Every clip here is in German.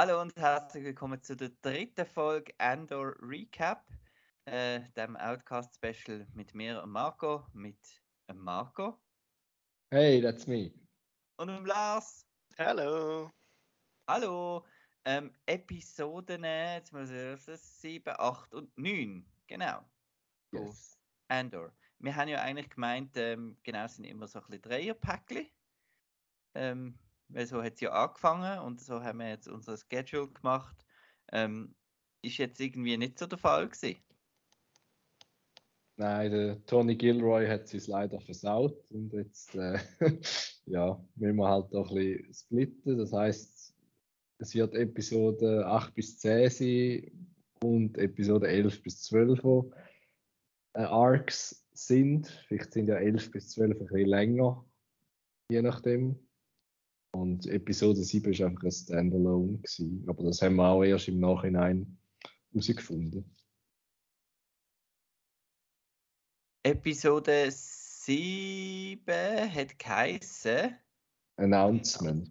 Hallo und herzlich willkommen zu der dritten Folge Andor Recap, äh, dem Outcast Special mit mir und Marco, mit dem Marco Hey, that's me. und dem Lars. Hallo. Hallo. Ähm, Episoden, äh, jetzt muss ich das 7, 8 und 9, genau. Yes. Andor. Wir haben ja eigentlich gemeint, ähm, genau, es sind immer so ein bisschen Dreierpäckchen. Ähm, weil so hat es ja angefangen und so haben wir jetzt unser Schedule gemacht. Ähm, ist jetzt irgendwie nicht so der Fall gewesen. Nein, der Tony Gilroy hat es leider versaut und jetzt äh, ja, müssen wir halt auch ein bisschen splitten. Das heißt, es wird Episode 8 bis 10 sein und Episode 11 bis 12, wo äh, Arcs sind. Vielleicht sind ja 11 bis 12 ein bisschen länger, je nachdem. Und Episode 7 ist einfach ein Standalone gewesen. Aber das haben wir auch erst im Nachhinein herausgefunden. Episode 7 hat geheißen. Announcement.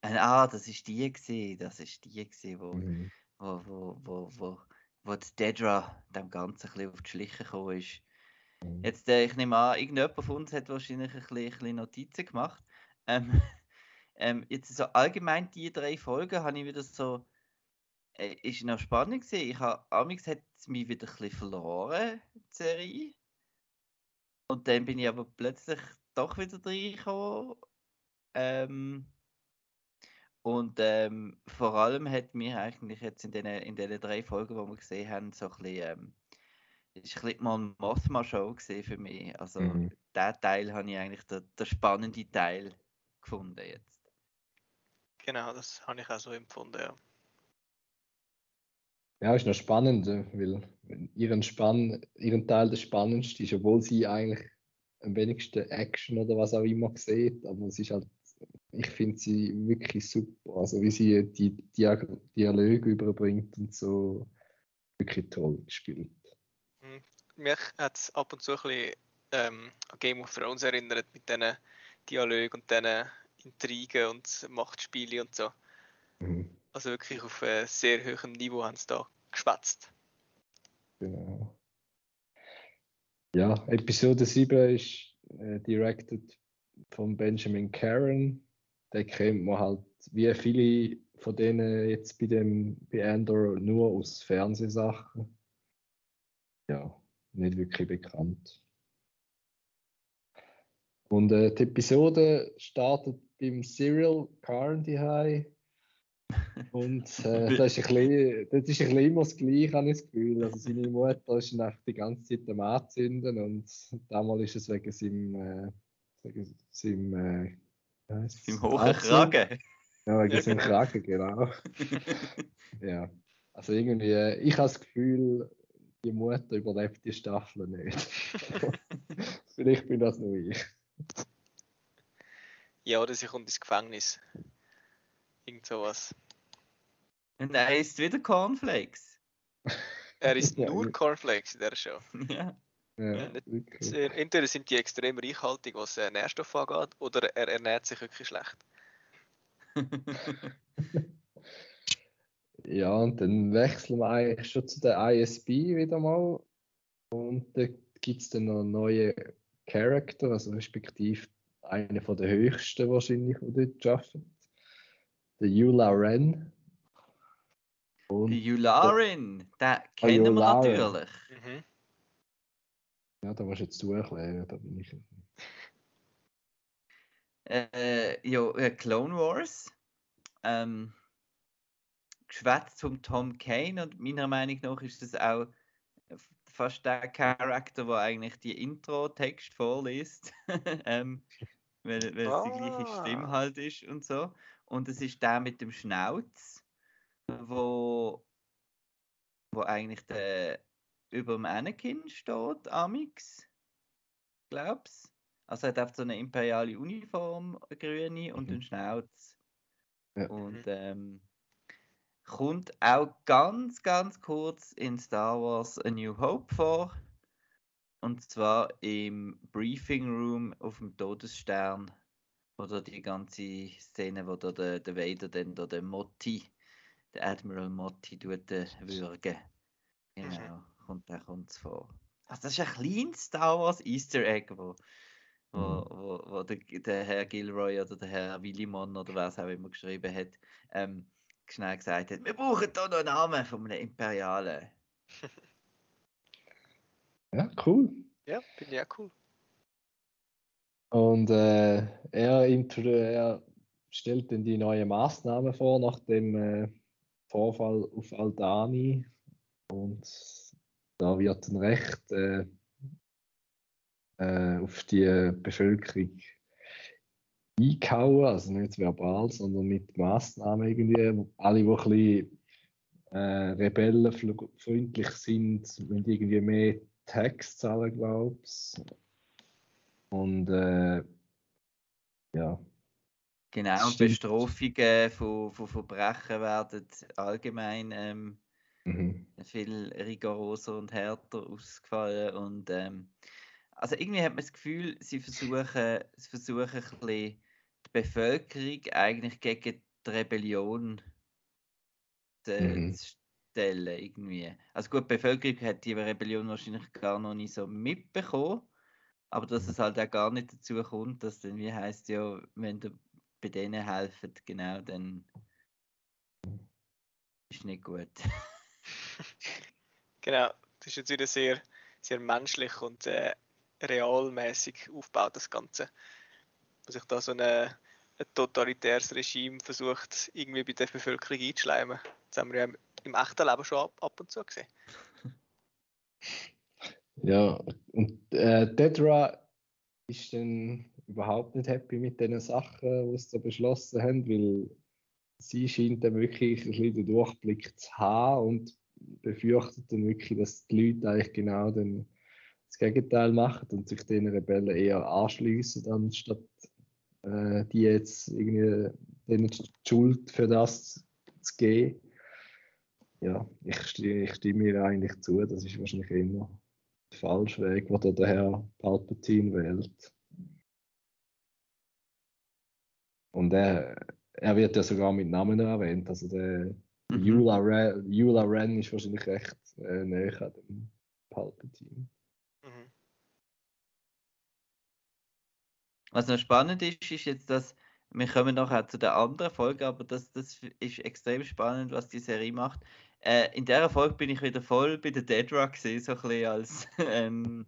Äh, ah, das ist die gewesen, das ist die gewesen, wo, Mhm. wo, wo, wo, wo, wo die Dedra dem Ganzen ein bisschen auf die Schliche gekommen ist. Mhm. Jetzt, äh, ich nehme an, irgendjemand von uns hat wahrscheinlich ein bisschen, ein bisschen Notizen gemacht. Ähm, ähm, jetzt so allgemein die drei Folgen habe ich wieder so, äh, ist noch spannend gewesen. Ich habe, hat mich wieder ein bisschen verloren, die Serie. Und dann bin ich aber plötzlich doch wieder reingekommen. Ähm, und ähm, vor allem hat mir eigentlich jetzt in den, in den drei Folgen, die wir gesehen haben, so ein bisschen, ähm, ist ein bisschen mal eine Mothma-Show für mich. Also Mhm. der Teil habe ich eigentlich der, der spannende Teil gefunden jetzt. Genau, das habe ich auch so empfunden, ja. Ja, ist noch spannend, äh, weil ihren, Spann, ihren Teil der spannendste ist, obwohl sie eigentlich am wenigsten Action oder was auch immer sieht, aber es ist halt, ich finde sie wirklich super. Also wie sie die Dia Dialoge überbringt und so, wirklich toll gespielt. Mich hat es ab und zu ein bisschen ähm, an Game of Thrones erinnert mit diesen Dialogen und diesen Intrigen und Machtspielen und so. Mhm, Also wirklich auf äh, sehr hohem Niveau haben sie da geschwätzt. genau. Ja, Episode 7 ist äh, directed von Benjamin Caron. Den kennt man halt, wie viele von denen jetzt bei dem bei Andor nur aus Fernsehsachen. Ja, nicht wirklich bekannt. Und äh, die Episode startet beim Serial Carn High. Und äh, das, ist ein bisschen, das ist ein bisschen immer das Gleiche, habe ich das Gefühl. Also seine Mutter ist einfach die ganze Zeit am Anzünden und damals ist es wegen seinem, äh, wegen seinem, äh? Im hohen. Kragen. Ja, wegen seinem. Kragen, genau. Ja, also irgendwie, äh, ich habe das Gefühl, die Mutter überlebt die Staffel nicht. Vielleicht bin das nur ich. Ja, oder sie kommt ins Gefängnis. Irgend sowas. Und er isst wieder Cornflakes. Er ist Ja, nur ja. Cornflakes in der Show. ja. Ja, nicht Entweder sind die extrem reichhaltig, was äh, Nährstoffe angeht, oder er ernährt sich wirklich schlecht. Ja, und dann wechseln wir eigentlich schon zu der ISB wieder mal. Und da gibt es dann noch neue Charakter, also respektive einer von der höchsten wahrscheinlich, die dort arbeiten. Der Yula Ren. Und Die Yularin, den kennen wir natürlich. Mhm. ja, da musst du jetzt du erklären, da bin ich. Äh, ja, äh, Clone Wars. Ähm, geschwätzt vom Tom Kane und meiner Meinung nach ist das auch fast der Charakter, der eigentlich die Intro-Text vorliest. ähm, weil, weil es die gleiche Ah. Stimme halt ist und so. Und es ist der mit dem Schnauz, wo, wo eigentlich der über dem Anakin steht, Amix. Glaub's. Also er hat einfach so eine imperiale Uniform, eine grüne und Mhm. einen Schnauz. Ja. Und Mhm. ähm, kommt auch ganz, ganz kurz in Star Wars A New Hope vor. Und zwar im Briefing Room auf dem Todesstern Oder die ganze Szene, wo da der, der Vader dann da den Motti, der Admiral Motti, tut äh, würgen. Genau, mhm. kommt da kommt's vor. Also das ist ein kleines Star Wars Easter Egg, wo, wo, mhm. wo, wo der, der, Herr Gilroy oder der Herr Willimon oder es auch immer geschrieben hat, ähm, schnell gesagt hat, wir brauchen da noch einen Namen von einem Imperialen. ja, cool. Ja, finde ich auch cool. Und äh, er, er, stellt dann die neuen Maßnahmen vor nach dem äh, Vorfall auf Aldani. Und da wird dann recht äh, äh, auf die Bevölkerung eingehauen, also nicht verbal, sondern mit Maßnahmen irgendwie. Alle, die ein bisschen äh, rebellenfreundlich sind, müssen irgendwie mehr Tax zahlen, glaube ich. Und äh, ja. Genau, und Bestrafungen von, von Verbrechen werden allgemein ähm, mhm. viel rigoroser und härter ausgefallen. Und ähm, also irgendwie hat man das Gefühl, sie versuchen, sie versuchen ein bisschen die Bevölkerung eigentlich gegen die Rebellion zu, mhm. zu stellen. Irgendwie. Also gut, die Bevölkerung hat die Rebellion wahrscheinlich gar noch nicht so mitbekommen. Aber dass es halt auch gar nicht dazu kommt, dass dann wie heißt ja, wenn du bei denen helfen, genau, dann ist nicht gut. genau, das ist jetzt wieder sehr, sehr menschlich und äh, realmäßig aufgebaut, das Ganze. Wo sich da so eine, ein totalitäres Regime versucht, irgendwie bei der Bevölkerung einzuschleimen. Das haben wir ja im echten Leben schon ab, ab und zu gesehen. Ja, und äh, Dedra ist dann überhaupt nicht happy mit den Sachen, die sie da beschlossen haben, weil sie scheint dann wirklich ein bisschen den Durchblick zu haben und befürchtet dann wirklich, dass die Leute eigentlich genau dann das Gegenteil machen und sich den Rebellen eher anschließen, anstatt äh, die jetzt irgendwie denen die Schuld für das zu geben. Ja, ich, stimme, ich stimme ihr eigentlich zu, das ist wahrscheinlich immer der falsche Weg, den der Herr Palpatine wählt. Und er, er wird ja sogar mit Namen erwähnt. Also der mhm. Yula, Ren, Ren ist wahrscheinlich recht äh, näher an dem Palpatine. Was noch spannend ist, ist jetzt, dass wir kommen nachher zu der anderen Folge, aber das, das ist extrem spannend, was die Serie macht. Äh, in der Folge bin ich wieder voll bei der Dead Rock gesehen, so ein bisschen als ähm,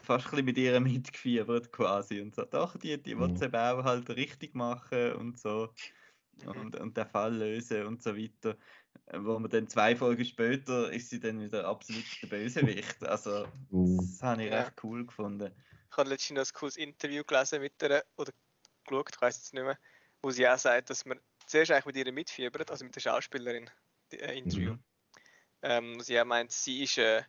fast ein bisschen mit ihr mitgefiebert quasi und so. Doch, die, die mhm. eben auch halt richtig machen und so und, und den Fall lösen und so weiter. Wo man dann zwei Folgen später ist sie dann wieder absolut der Bösewicht. Also, mhm. das habe ich ja. recht cool gefunden. Ich habe letztens noch ein cooles Interview gelesen mit ihr oder geschaut, ich weiß es nicht mehr, wo sie auch sagt, dass man zuerst eigentlich mit ihr mitfiebert, also mit der Schauspielerin äh, Interview. Mhm. Ähm, sie meint, sie ist äh,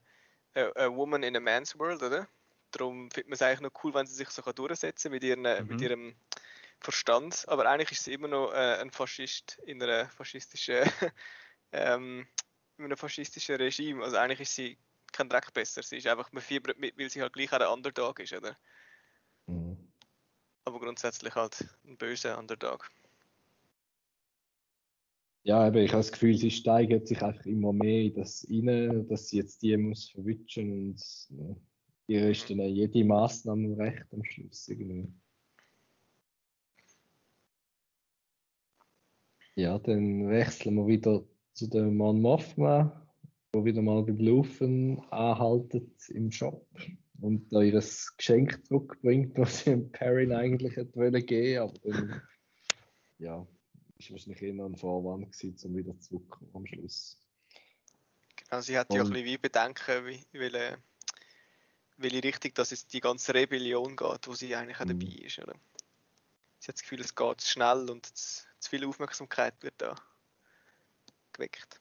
a, a, woman in a man's world, oder? Darum findet man es eigentlich noch cool, wenn sie sich so durchsetzen mit, ihren, mhm. mit ihrem Verstand. Aber eigentlich ist sie immer noch äh, ein Faschist in einer faschistischen, ähm, in einem faschistischen Regime. Also eigentlich ist sie kein Dreck besser. Sie ist einfach, man fiebert mit, weil sie halt gleich auch ein Underdog ist, oder? Mhm. Aber grundsätzlich halt ein böser Underdog ja, eben, ich habe das Gefühl, sie steigert sich einfach immer mehr in das rein, dass sie jetzt die muss verwischen und ja, ihr ist dann jede Maßnahme recht am Schluss irgendwie. Ja, dann wechseln wir wieder zu dem Mon Mothma, wo wieder mal beim Laufen anhaltet im Shop und da ihr Geschenk zurückbringt, was sie Perrin eigentlich hätte wollen geben, aber dann, ja, ist wahrscheinlich eher ein Vorwand gewesen, um wieder zurückzukommen am Schluss. Genau, sie hat ja ein bisschen wie Bedenken, wie, welche, welche Richtung dass es die ganze Rebellion geht, wo sie eigentlich auch dabei mhm. ist. Oder? Sie hat das Gefühl, es geht zu schnell und zu, zu viel Aufmerksamkeit wird da geweckt.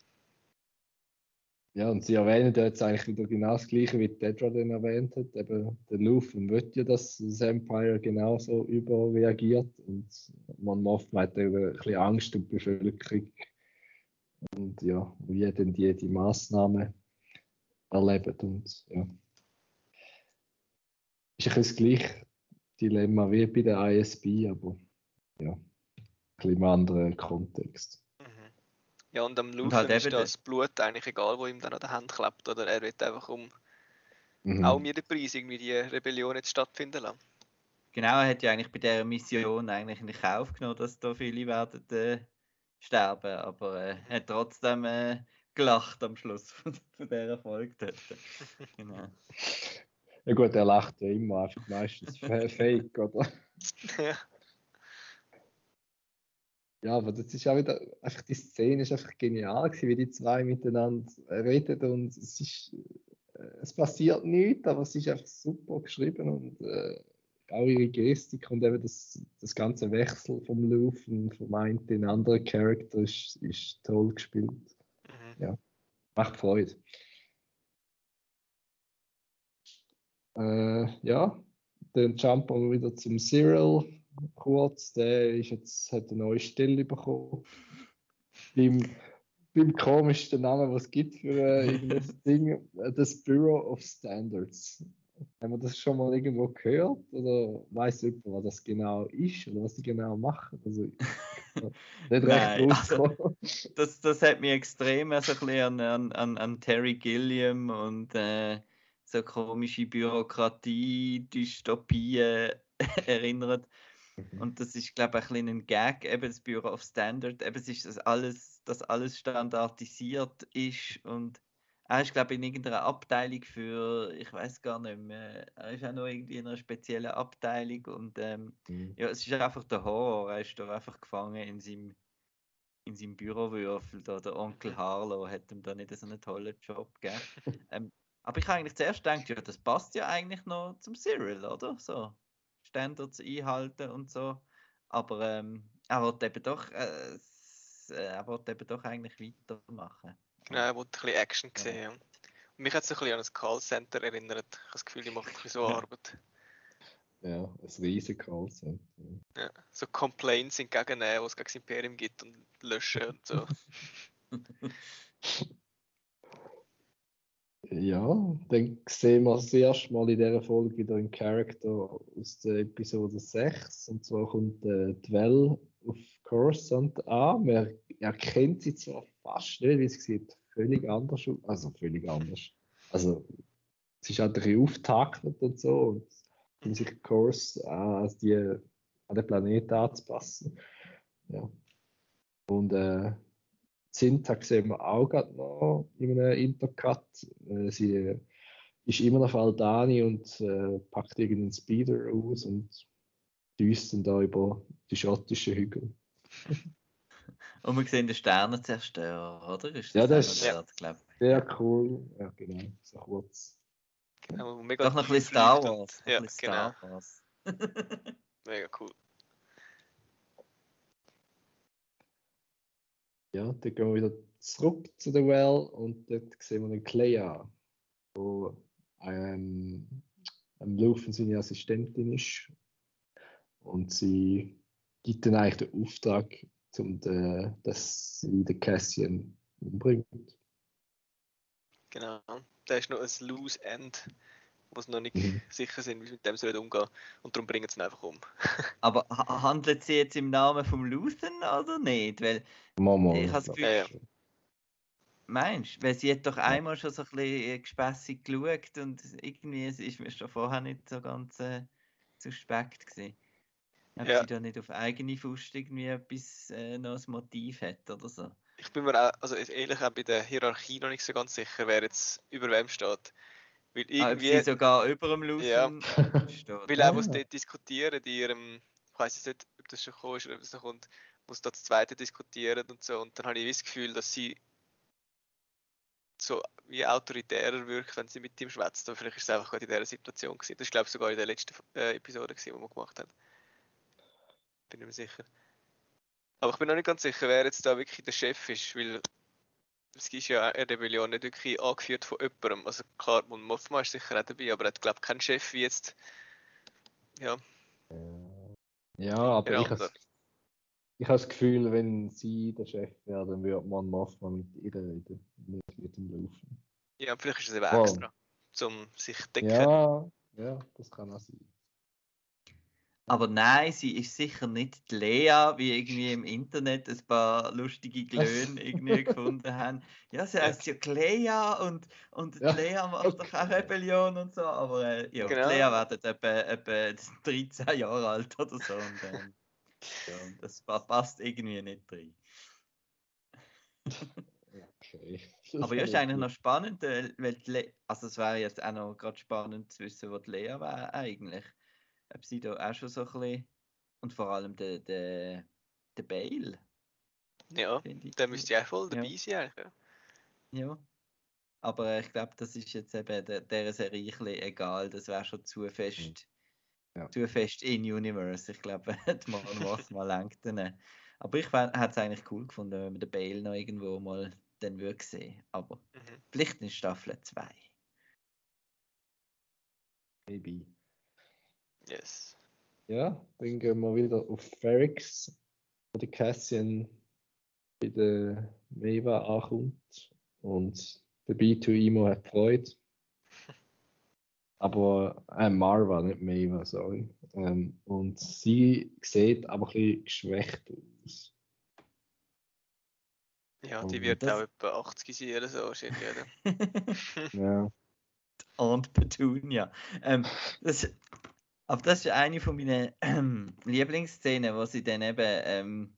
Ja, und sie erwähnen jetzt eigentlich wieder genau das Gleiche, wie Dedra dann erwähnt hat. Eben, der Luffy wird ja, dass das Empire genauso überreagiert und man oft hat eben ein bisschen Angst um die Bevölkerung und ja, wie denn die die Massnahmen erleben und ja. Ist ein bisschen gleich Dilemma wie bei der ISB, aber ja, ein bisschen im anderen Kontext. Ja, und am Und Luthen halt ist eben das Blut eigentlich egal, wo ihm dann an der Hand klebt, oder er wird einfach um Mhm. auch um jeden Preis irgendwie die Rebellion jetzt stattfinden lassen. Genau, er hat ja eigentlich bei dieser Mission eigentlich in Kauf genommen, dass da viele werden äh, sterben, aber äh, er hat trotzdem äh, gelacht am Schluss von, von dieser Folge dort. genau. Ja gut, er lacht ja immer einfach meistens fa- fake, oder? ja. Ja, aber das ist auch wieder, einfach die Szene ist einfach genial gewesen, wie die zwei miteinander reden und es ist, äh, es passiert nichts, aber es ist einfach super geschrieben und äh, auch ihre Gestik und eben das, das ganze Wechsel vom Lufen vom einen in den anderen Charakter ist, ist toll gespielt. Mhm. Macht Freude. Äh, ja, dann jumpen wir wieder zum Cyril kurz. Der ist jetzt, hat eine neue Stelle bekommen. Beim, beim komischsten Namen, was es gibt für äh, irgendein Ding, äh, das Bureau of Standards. Haben wir das schon mal irgendwo gehört? Oder weiß jemand, was das genau ist oder was die genau machen? Also, nicht Nein, recht also-. Das, das hat mich extrem also ein bisschen an, an, an Terry Gilliam und äh, so komische Bürokratie, Dystopien erinnert. Und das ist, glaube ich, ein bisschen ein Gag, eben das Bureau of Standard. Eben, es ist das alles, dass alles standardisiert ist und er ist, glaube ich, in irgendeiner Abteilung für, ich weiß gar nicht mehr, er ist auch noch irgendwie in einer speziellen Abteilung und ähm, Mhm. ja, es ist einfach der Horror. Er ist da einfach gefangen in seinem, in seinem Bürowürfel. Da. Der Onkel Harlow hat ihm da nicht so einen tollen Job gegeben. ähm, aber ich habe eigentlich zuerst gedacht, ja, das passt ja eigentlich noch zum Cyril, oder? So Standards einhalten und so. Aber ähm, er wird eben doch, äh, äh, er wird eben doch eigentlich weitermachen. Genau, er wollte ein bisschen Action sehen. Ja. Und mich hat es ein bisschen an ein Callcenter erinnert. Ich habe das Gefühl, die machen ein bisschen so Ja. Arbeit. Ja, ein riesen Callcenter. Ja. So Complaints entgegennehmen, was es gegen das Imperium gibt und löschen und so. Ja, dann sehen wir das erste Mal in dieser Folge einen Charakter aus der Episode 6. Und zwar kommt äh, Dwell auf Coruscant an. Man erkennt sie zwar fast nicht, weil sie sieht völlig anders aus. Also völlig anders. Also sie ist halt ein bisschen aufgetakelt und so. Und um sich Kurs an, die, an den Planeten anzupassen. Ja. Und äh, Syntax sehen wir auch gerade noch in einem Intercut. Äh, sie äh, ist immer noch Aldani und äh, packt irgendeinen Speeder aus und düst dann da über die schottischen Hügel. Und wir sehen den Sternenzerstörer, oder? Ist Ja, das das auch ist- ich? Sehr cool. Ja, genau. So kurz. Genau, mega Doch noch ein bisschen Star Wars. Ja, bisschen genau. Star Wars. Mega cool. Ja, dann gehen wir wieder zurück zu der Well und dort sehen wir den Clea, wo ähm, am Laufen seine Assistentin ist. Und sie gibt dann eigentlich den Auftrag, um den, dass sie den Cassian umbringt. Genau. Da ist noch ein Loose End, wo sie noch nicht Mhm. sicher sind, wie sie mit dem sollen umgehen Und darum bringen sie ihn einfach um. Aber ha- handelt sie jetzt im Namen vom Luthen oder nicht? Weil, Mama. Ich has das Gefühl- Ja, ja. meinst du? Weil sie hat doch einmal schon so ein bisschen äh, gespässig geschaut und irgendwie ist mir schon vorher nicht so ganz äh, suspekt gewesen. Ob Ja. sie da nicht auf eigene Faust irgendwie etwas äh, noch ein Motiv hat oder so. Ich bin mir auch, also ehrlich auch bei der Hierarchie noch nicht so ganz sicher, wer jetzt über wem steht. Weil Ah, irgendwie, sie sogar über dem Luthen Ja. weil auch was Ah. dort diskutieren, in ihrem, ich weiß jetzt nicht, ob das schon gekommen ist oder ob es noch kommt, sie da das zweite diskutieren und so. Und dann habe ich das Gefühl, dass sie so wie autoritärer wirkt, wenn sie mit ihm schwätzt. Aber vielleicht ist es einfach gerade in dieser Situation gewesen. Das ist glaube ich sogar in der letzten äh, Episode gewesen, die wir gemacht haben. Bin nicht mehr sicher. Aber ich bin noch nicht ganz sicher, wer jetzt da wirklich der Chef ist, weil es ist ja eine Rebellion nicht wirklich angeführt von jemandem. Also klar, und Mothma ist sicher auch dabei, aber er hat glaube ich keinen Chef wie jetzt. Ja, Ja, aber Genau, ich habe da- ich habe das Gefühl, wenn sie der Chef wäre, dann würde man Mothma mit ihr reden, nicht mit dem Laufen. ja vielleicht ist es eben Wow. extra, um sich zu denken. Ja, ja, das kann auch sein. Aber nein, sie ist sicher nicht die Lea, wie irgendwie im Internet ein paar lustige Glöhne irgendwie gefunden haben. Ja, sie heißt ja Clea und, und Ja, Lea macht doch auch Rebellion und so, aber äh, ja, Genau. Lea wird etwa, etwa 13 Jahre alt oder so. Und, ähm, ja, das pa- passt irgendwie nicht drin. Okay. Aber ja, ist eigentlich noch spannend, äh, weil Le also es wäre jetzt auch noch gerade spannend zu wissen, wo die Lea wäre eigentlich. Ob sie da auch schon so ein bisschen und vor allem der, der, der Bale, Ja, der müsste ja auch voll Ja. dabei sein eigentlich. ja. Ja. Aber äh, ich glaube, das ist jetzt eben der, der Serie ein bisschen egal. Das wäre schon zu fest, Ja. zu fest in Universe. Ich glaube, die Mon was mal lenkt dann. Aber ich hätte es eigentlich cool gefunden, wenn man den Bale noch irgendwo mal dann würde sehen. Aber Mhm. vielleicht in Staffel 2. Maybe. Yes. Ja, dann gehen wir wieder auf Ferrix, wo die Cassian bei der Meva ankommt und der B2Emo hat Freude. Aber äh, Marva, nicht Meva, sorry. Ähm, und sie sieht aber ein bisschen geschwächt aus. Ja, die Und wird das- auch etwa 80 sein oder so wahrscheinlich, oder? Ja, und Petunia. Ähm, das, aber das ist eine von meinen ähm, Lieblingsszenen, wo sie dann eben, ähm,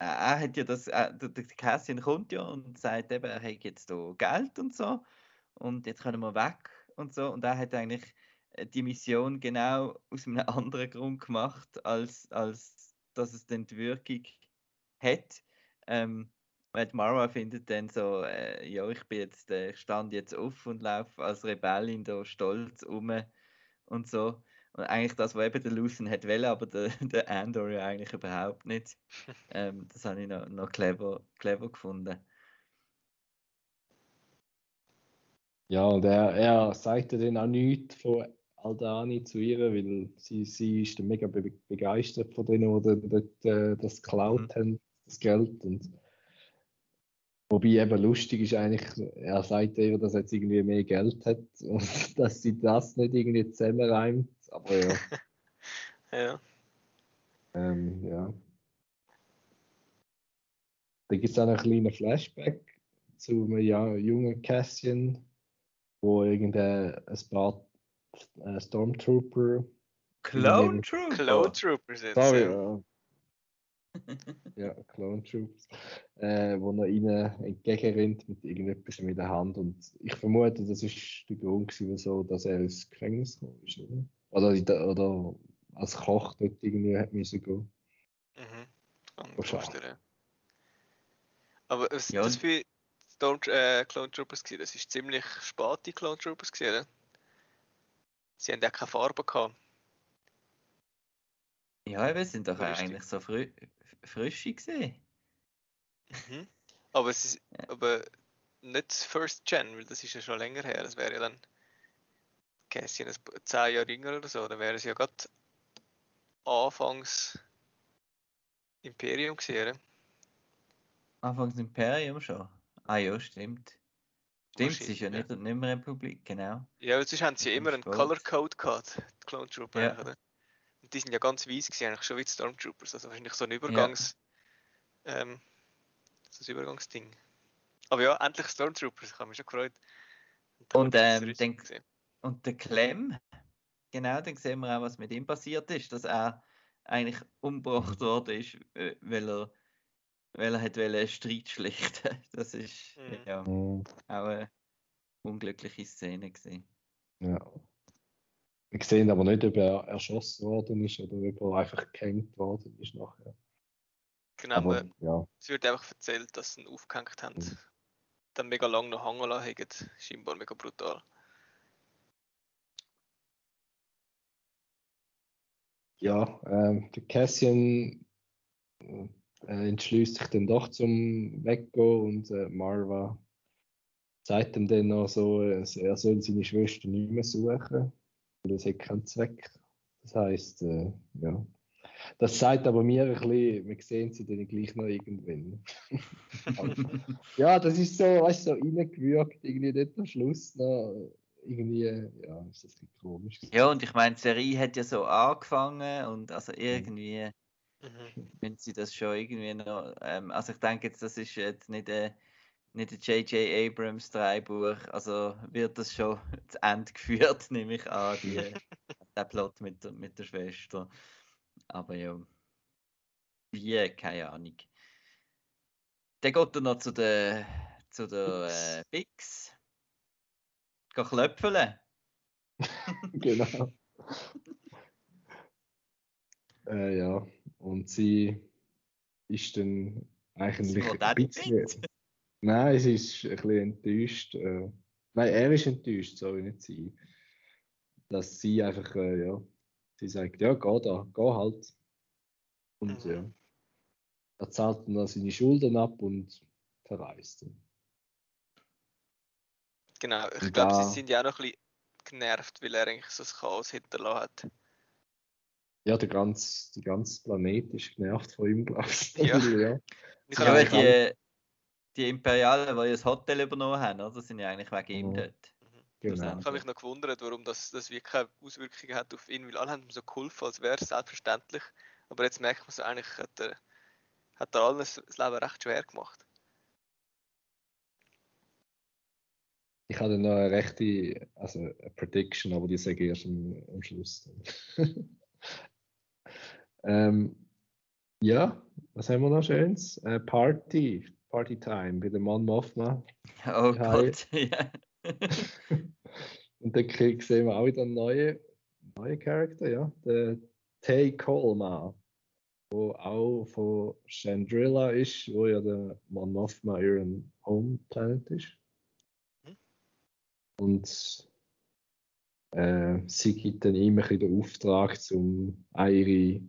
er er hat ja das, äh, der, Cassian kommt ja und sagt eben, er hat jetzt da Geld und so und jetzt können wir weg und so und er hat eigentlich äh, die Mission genau aus einem anderen Grund gemacht, als, als dass es dann die Wirkung hat. Ähm, weil Mara findet dann so, äh, ja, ich bin jetzt, äh, stand jetzt auf und laufe als Rebellin da stolz um und so. Und eigentlich das, was eben der Lucen hat wollen, aber der, der Andor ja eigentlich überhaupt nicht. Ähm, das habe ich noch, noch clever, clever gefunden. ja und er, er sagte dann auch nichts von Aldani zu ihr, weil sie, sie ist dann mega be begeistert von denen, die dort, äh, das geklaut haben, das Geld. Und wobei eben lustig ist eigentlich, er sagt ihr, dass er jetzt irgendwie mehr Geld hat und dass sie das nicht irgendwie zusammenreimt. Aber ja, Ja. ähm, ja. Da gibt es auch noch einen kleinen Flashback zu einem ja, jungen Cassian, wo irgendein ein paar äh, Stormtrooper Clone Trooper! Clone Troopers jetzt. Sorry, ja. ja. Clone Troops, äh, wo er ihnen entgegenrennt mit irgendetwas in der Hand. Und ich vermute, das ist der Grund, gewesen, wieso, dass er ins Gefängnis gekommen ist, oder? Oder, oder als Koch dort irgendwie hat müssen gehen. Mhm. Kann Oh, ich vorstellen. Aber was Ja, das für Storm äh, Clone Troopers gewesen? Das ist ziemlich spät, die Clone Troopers gewesen, oder? Sie haben ja keine Farbe gehabt. Ja, eben, sind doch Richtig. eigentlich so frü frische gesehen. Mhm. Aber es ist Ja. aber nicht First Gen, weil das ist ja schon länger her. Das wäre ja dann Ein paar- 10 Jahre jünger oder so. Dann wäre es ja gerade Anfangs Imperium oder? Anfangs Imperium schon. Ah ja, stimmt. Stimmt, es ist ja nicht, nicht mehr Republik, genau. Ja, aber sonst haben sie ja immer einen. Color Code gehabt, die Clone Trooper, Ja. oder? Und die sind ja ganz weiss gewesen, eigentlich schon wie die Stormtroopers. Also wahrscheinlich so ein Übergangs... Ähm, so ein Übergangsding. Aber ja, endlich Stormtroopers, ich habe mich schon gefreut. Und, hat ähm, denk- gesehen. Und der Clem, genau, dann sehen wir auch, was mit ihm passiert ist, dass er eigentlich umgebracht worden ist, äh, weil er, weil er hat einen Streit schlichten. Das ist Mhm. ja Mhm. auch eine unglückliche Szene gewesen. Ja. Wir sehen aber nicht, ob er erschossen worden ist oder ob er einfach gehängt worden ist nachher. Genau, Aber ja, es wird einfach erzählt, dass sie ihn aufgehängt haben. Mhm. Dann mega lang noch hängen lassen. Scheinbar mega brutal. Ja ähm, der Cassian äh, entschließt sich dann doch zum Weggehen und äh, Marva sagt ihm dann noch so, äh, er soll seine Schwester nicht mehr suchen, weil es hat keinen Zweck. Das heißt, äh, ja. Das sagt aber mir ein bisschen, wir sehen sie dann gleich noch irgendwann. ja, das ist so, weißt du, so reingewürgt, irgendwie nicht am Schluss noch irgendwie, ja, ist das ein komisch. Ja, und ich meine, die Serie hat ja so angefangen und also irgendwie Mhm. wenn sie das schon irgendwie noch. Ähm, also ich denke jetzt, das ist jetzt nicht ein nicht ein J.J. Abrams Dreibuch, also wird das schon zu Ende geführt, nehme ich an, die, der Plot mit, der- mit der Schwester. Aber ja, wie, keine Ahnung. Dann geht er noch zu der, zu der äh, Bix. Geh klöpfeln. genau. äh, ja, und sie ist dann eigentlich wird ein bisschen... Nein, sie ist ein bisschen enttäuscht. Äh, nein, er ist enttäuscht, sorry, nicht sie. Dass sie einfach, äh, ja, sie sagt, ja, geh da, geh halt. Und Mhm. ja, er zahlt dann seine Schulden ab und verreist. dann. Genau, ich glaube, sie sind ja auch noch ein bisschen genervt, weil er eigentlich so ein Chaos hinterlassen hat. Ja, der ganze, der ganze Planet ist genervt von ihm, glaube ich. Ja. ja. Ich Ja, weil die, die Imperialen, die ja das Hotel übernommen haben, oder? sind ja eigentlich wegen ihm Mhm. dort. Genau. Ich habe mich noch gewundert, warum das, das wirklich keine Auswirkungen hat auf ihn, weil alle haben ihm so geholfen, als wäre es selbstverständlich. Aber jetzt merkt man so, eigentlich hat er, hat er allen das Leben recht schwer gemacht. Ich hatte noch eine rechte, also eine Prediction, aber die sage ich erst am, am Schluss. ähm, ja, was haben wir noch Schönes? Äh, Party, Party Time bei dem Mann Mothma. Oh Ja, Gott, ja. Und dann sehen wir auch wieder einen neuen, neuen Charakter, ja. Der Tay Coleman, wo auch von Chandrilla ist, wo ja der Mon Mothma ihren Home Planet ist. Und äh, sie gibt dann bisschen den Auftrag, um an ihre,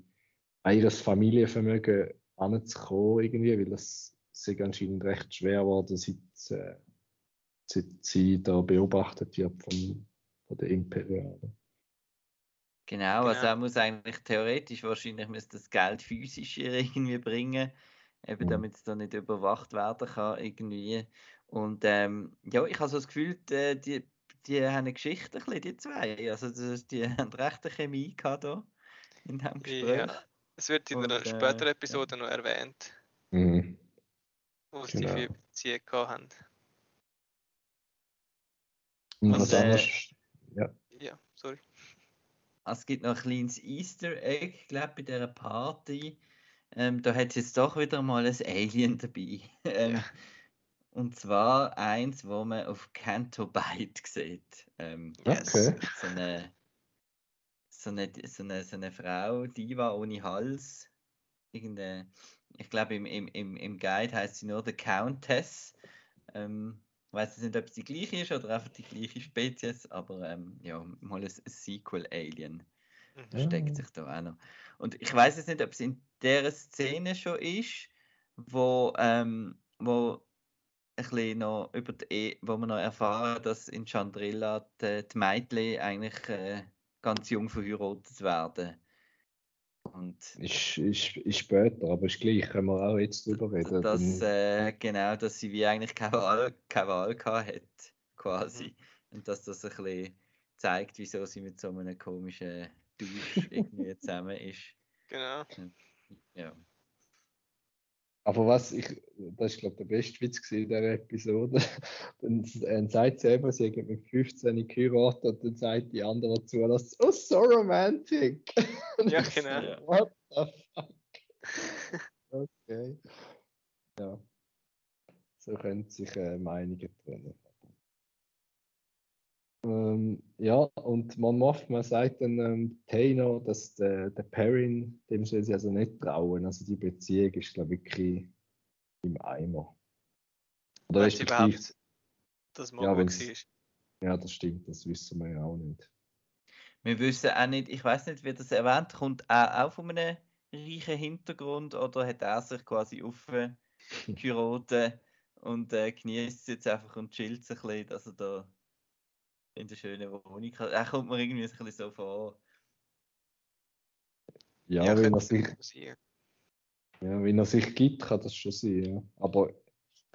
an ihr Familienvermögen anzukommen, irgendwie, weil das sie anscheinend recht schwer geworden, seit, äh, seit sie da beobachtet wird von, von den Imperialen. Genau, also Genau. er muss eigentlich theoretisch wahrscheinlich müsste das Geld physisch irgendwie bringen, eben Mhm. damit es dann nicht überwacht werden kann irgendwie. Und ähm, ja, ich habe so das Gefühl, die, die, die haben eine Geschichte, ein bisschen, die zwei. Also das, die haben recht eine Chemie gehabt da in diesem Gespräch. Ja. Es wird in einer Und, äh, späteren ja. Episode noch erwähnt, Mhm. wo sie Genau. die vier Beziehungen gehabt haben. Und was äh, anderes, Ja, sorry. Also es gibt noch ein kleines Easter Egg, glaube bei dieser Party. Ähm, da hat es jetzt doch wieder mal ein Alien dabei. ähm, Ja. Und zwar eins, wo man auf Canto Byte sieht. Ähm, Yes. Okay. so, eine, so, eine, so, eine, so eine Frau, Diva ohne Hals. Irgendeine, ich glaube, im, im, im, Guide heißt sie nur The Countess. Ähm, ich weiß jetzt nicht, ob es die gleiche ist oder einfach die gleiche Spezies, aber ähm, ja, mal ein, Sequel-Alien Mhm. versteckt sich da auch noch. Und ich weiß jetzt nicht, ob es in der Szene schon ist, wo, ähm, wo ein bisschen noch über die, E- wo wir noch erfahren, dass in Chandrilla die, die Mädchen eigentlich äh, ganz jung verheiratet werden. Und ist, ist, ist später, aber ist gleich, können wir auch jetzt drüber reden. dass, äh, genau, dass sie wie eigentlich keine Wahl, keine Wahl gehabt hat, quasi. Und dass das ein bisschen zeigt, wieso sie mit so einem komischen Dusch irgendwie zusammen ist. Genau. Ja. Aber was ich, das ist glaube der beste Witz in dieser Episode. dann, dann sagt sie eben, sie hat mit 15 geheiratet und dann sagt die andere dazu, das oh so romantic. Ja, ich so, genau. Ja. What the fuck? okay. Ja. So können sich äh, Meinungen trennen. Ähm, ja, und Mon Mothma sagt dann ähm, Taino, dass der, der Perrin, dem soll sie also nicht trauen. Also die Beziehung ist, glaube ich, wirklich im Eimer. Oder Weiß sie respektive, überhaupt, dass Ja, Momo wenn's- war? ja, das stimmt, das wissen wir ja auch nicht. Wir wissen auch nicht, ich weiß nicht, wie das erwähnt, kommt er auch von einem reichen Hintergrund oder hat er sich quasi aufgeheiratet und äh, genießt es jetzt einfach und chillt sich ein bisschen, dass er da in der schönen Wohnung. Er kommt mir irgendwie so ein bisschen so vor. Ja, Ja, wenn, er sich, ja, wenn er sich gibt, kann das schon sein. Ja. Aber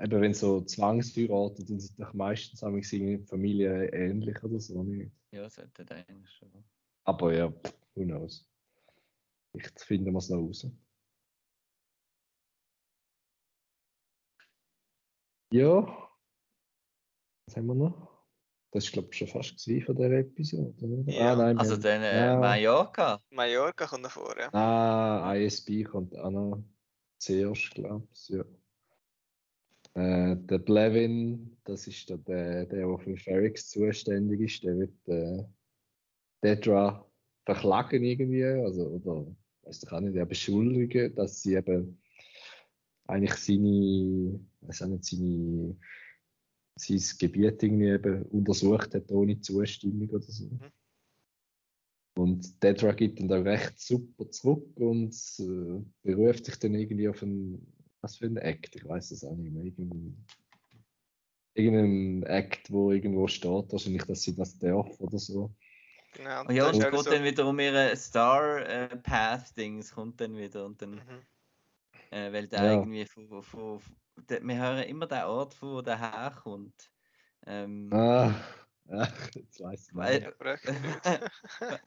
eben wenn so Zwangsheiraten, dann sind doch meistens haben wir Familie ähnlich oder so nicht. Ja, sollte eigentlich schon. Aber ja, who knows. Vielleicht finden wir es noch raus. Ja. Was haben wir noch? Das ist, glaube ich, schon fast gewesen von dieser Episode, oder? Ja, ah, nein, Also dann äh, ja. Mallorca. Mallorca kommt noch vor, ja. Ah, ISB kommt auch noch zuerst, glaube ich. Ja. Äh, der Blevin, das ist der, der, der der für Ferrix zuständig ist, der wird äh, Dedra verklagen irgendwie, also, oder weiß ich auch nicht, der beschuldigen, dass sie eben eigentlich seine, weiß auch nicht, seine, sein Gebiet irgendwie eben untersucht hat ohne Zustimmung oder so. Mhm. Und Dedra gibt dann da recht super zurück und äh, beruft sich dann irgendwie auf einen, was für ein Act, ich weiß es auch nicht mehr, irgendein, irgendein Act, wo irgendwo steht, wahrscheinlich, dass sie das darf oder so. Genau. Oh ja, und es auch geht so- dann wieder um ihre Star äh, Path Dings, kommt dann wieder und dann, Mhm. äh, weil der Ja. irgendwie von, von, wir hören immer den Ort, von wo der herkommt. Ähm, Ah, ach, jetzt weiß ich nicht.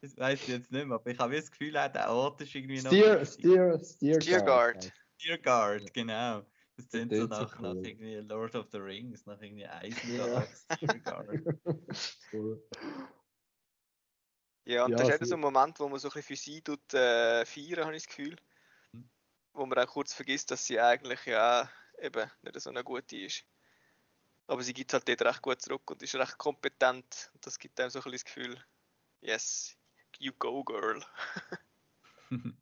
Das weiß ich jetzt nicht mehr, aber ich habe das Gefühl, auch der Ort ist irgendwie noch. Steer, Steer, Steer, Steerguard. Steerguard, genau. Das klingt so nach, nach cool. irgendwie Lord of the Rings, nach irgendwie Ja. Eisenguard, Steerguard. Cool. Ja, und Ja, das ist eben so ein Moment, wo man so ein bisschen für sie tut, äh, feiern, habe ich das Gefühl. Mhm. Wo man auch kurz vergisst, dass sie eigentlich ja eben nicht so eine gute ist. Aber sie gibt halt dort recht gut zurück und ist recht kompetent. Und das gibt einem so ein bisschen das Gefühl, yes, you go, girl.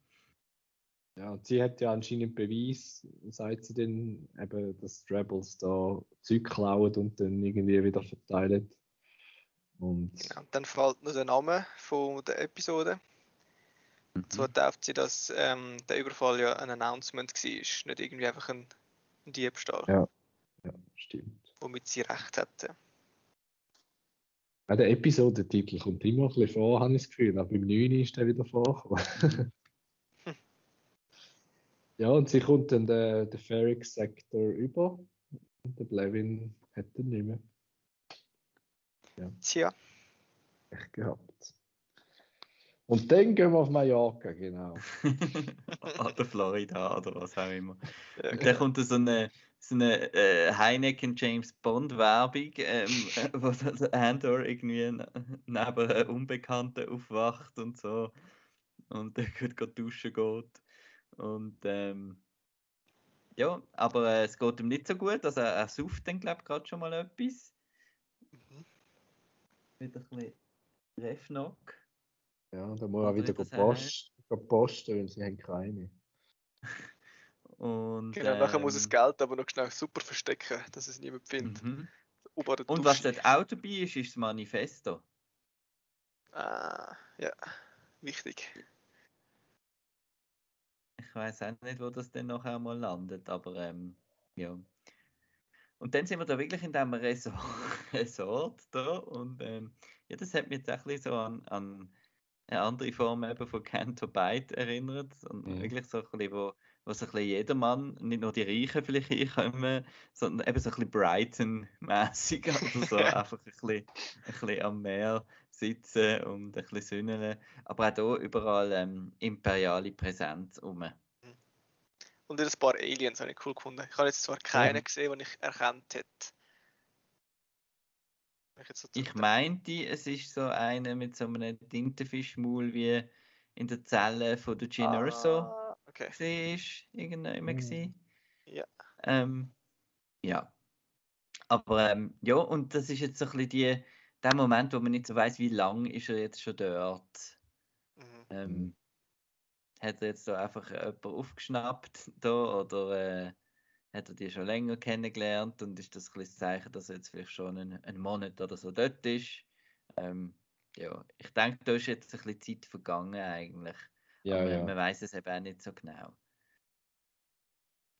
Ja, und sie hat ja anscheinend Beweis, sagt sie dann, eben, dass die Rebels da Zeug klauen und dann irgendwie wieder verteilen. Und Genau. Und dann fällt noch der Name von der Episode. Und zwar tauft sie, dass ähm, der Überfall ja ein Announcement war, nicht irgendwie einfach ein, ein Diebstahl, Ja. ja, stimmt. womit sie recht. Auch der Episodentitel kommt immer ein bisschen vor, habe ich das Gefühl. Aber beim 9 ist der wieder vorgekommen. ja, und sie kommt dann den, den Ferrix-Sektor über. Und der Blevin hat den nicht mehr. Tja, Echt gehabt. Und dann gehen wir auf Mallorca, genau. oder Florida oder was auch immer. ja, Und genau. dann kommt da so eine, so eine äh, Heineken James Bond Werbung, ähm, äh, wo der Andor irgendwie neben einem Unbekannten aufwacht und so. Und dann geht gerade duschen geht. Und ähm, ja, aber äh, es geht ihm nicht so gut. Also er, er sauft dann, glaube ich, gerade schon mal etwas. Mhm. Wieder ein bisschen Refnock. Ja, da muss Oder wieder wie das post, posten, weil sie haben keine. Und, Genau, nachher muss er das ähm, Geld aber noch schnell super verstecken, dass es niemand findet. mhm. Und was dort auch dabei ist, ist das Manifesto. Ah, ja, wichtig. Ich weiß auch nicht, wo das dann nachher mal landet, aber ähm, ja. Und dann sind wir da wirklich in diesem Resort, Resort da und ähm, ja, das hat mich jetzt auch ein bisschen so an, an eine andere Form eben von Canto Bite erinnert und Mhm. wirklich so ein bisschen, wo, wo so ein bisschen jedermann, nicht nur die Reichen vielleicht hinkommen, sondern eben so ein bisschen Brighton-mäßig oder so, einfach ein bisschen, ein bisschen am Meer sitzen und ein bisschen sünneln, aber auch hier überall ähm, imperiale Präsenz rum. Und ein paar Aliens habe ich cool gefunden. Ich habe jetzt zwar keinen Ja. gesehen, den ich erkannt hätte. Ich, so Ich meinte, es ist so einer mit so einem Tintenfischmaul wie in der Zelle von der Gin Urso Ah, okay. war, irgendwann Mhm. Ja. Ähm, ja. Aber ähm, ja, und das ist jetzt so ein bisschen die, der Moment, wo man nicht so weiß, wie lange ist er jetzt schon dort. Mhm. Ähm, hat er jetzt da einfach jemanden aufgeschnappt da oder äh, hat er die schon länger kennengelernt und ist das ein bisschen das Zeichen, dass er jetzt vielleicht schon einen, einen Monat oder so dort ist? Ähm, ja, ich denke, da ist jetzt ein bisschen Zeit vergangen eigentlich. Ja, aber ja. man weiß es eben auch nicht so genau.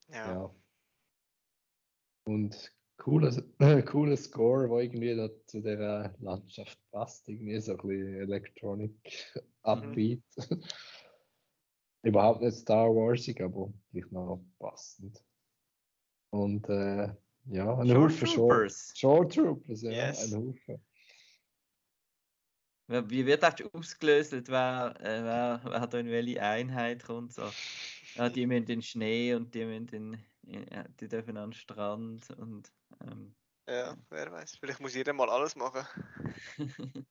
Ja. ja. Und cooler, cooler Score, der irgendwie da zu der Landschaft passt. Irgendwie so ein bisschen Electronic Upbeat. Überhaupt nicht Star Warsig, aber vielleicht noch passend. Und äh, Ja, ein Short Short, Troopers. Short Troopers, ja, Yes. ein Haufen. Wie wird das ausgelöst, wer, äh, wer, wer da in welche Einheit kommt? So. Ja, die müssen in den Schnee und die müssen in, ja, die dürfen an den Strand und ähm, Ja, wer weiß. Vielleicht muss jeder mal alles machen.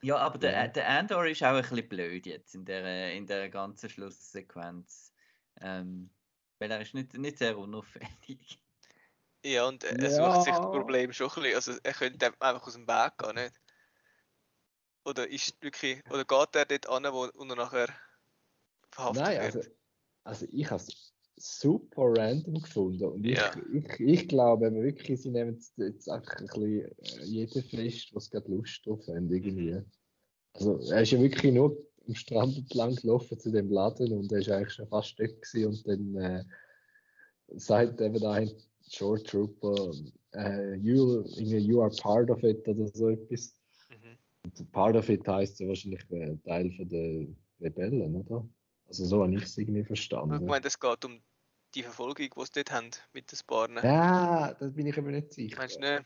Ja, aber der, der Andor ist auch ein bisschen blöd jetzt in der, in der ganzen Schlusssequenz. Ähm, weil er ist nicht, nicht sehr unauffällig. Ja, und er er Ja. sucht sich das Problem schon ein bisschen. Also er könnte einfach aus dem Weg gehen, nicht? Oder ist wirklich, oder geht er dort an, wo und er nachher verhaftet Nein, wird? also, also ich habe es super random gefunden. Und ich, Ja. ich, ich glaube wirklich, sie nehmen jetzt, jetzt einfach ein bisschen äh, jeden fest, was gerade Lust drauf haben, irgendwie. Also er ist ja wirklich nur am Strand entlang gelaufen zu dem Laden und er ist eigentlich schon fast dort gewesen und dann äh, sagt eben ein Short Trooper, äh, you, you are part of it oder so etwas. Mhm. Und part of it heisst ja wahrscheinlich äh, Teil von der Rebellen, oder? Also so habe ich es irgendwie Ich verstanden. meine, es geht um die Verfolgung, die sie dort haben mit den Barnen. Ja, da bin ich eben nicht sicher. Meinst du nicht?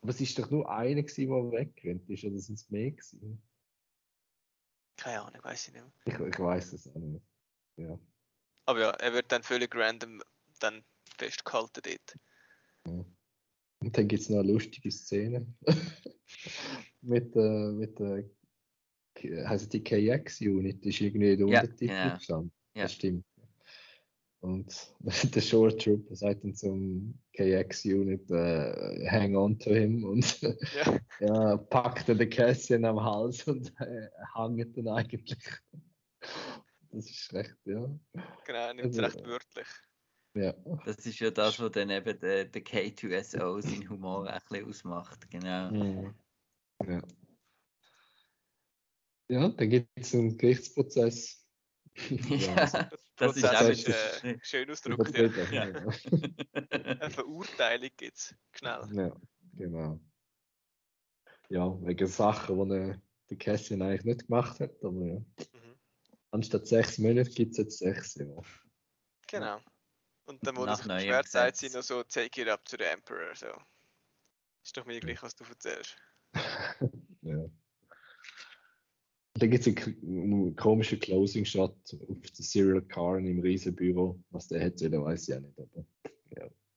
Aber es ist doch nur einer, der weggerannt ist, oder sind es mehr gewesen? Keine Ahnung, weiß ich nicht mehr. Ich, ich weiß es auch nicht. Ja. Aber ja, er wird dann völlig random dann festgehalten dort. Und dann gibt es noch eine lustige Szene. mit der, mit der, also die KX-Unit ist irgendwie in der Ja, Untertitel genau. gestanden. Ja. Das stimmt. Und der Short Trooper sagt dann zum KX-Unit, äh, hang on to him und Ja, ja, packt dann den Kästchen am Hals und äh, hängt dann eigentlich. Das ist recht, ja. genau, nimmt es Also, recht wörtlich. Ja, Das ist ja das, was dann eben der, der K2SO seinen Humor ein bisschen ausmacht. Genau. Mhm. ja. Ja, dann gibt es einen Gerichtsprozess. Ja, das ist auch das äh, schön ausgedrückt, ja. Ja. Eine Verurteilung gibt es. Schnell. Ja, genau. Ja, wegen Sachen, die er- der Kästchen eigentlich nicht gemacht hat, aber ja. Mhm. Anstatt sechs Monate gibt es jetzt sechs Jahre. Genau. Und dann, wo Nach sich neuem beschwert, sagt noch so, take it up to the Emperor. So. Ist doch mir gleich, was du erzählst. Ja. Dann gibt es einen, komischen Closing-Shot auf der Serial Karen im Riesenbüro. Was der hätte, weiß ich auch nicht. Aber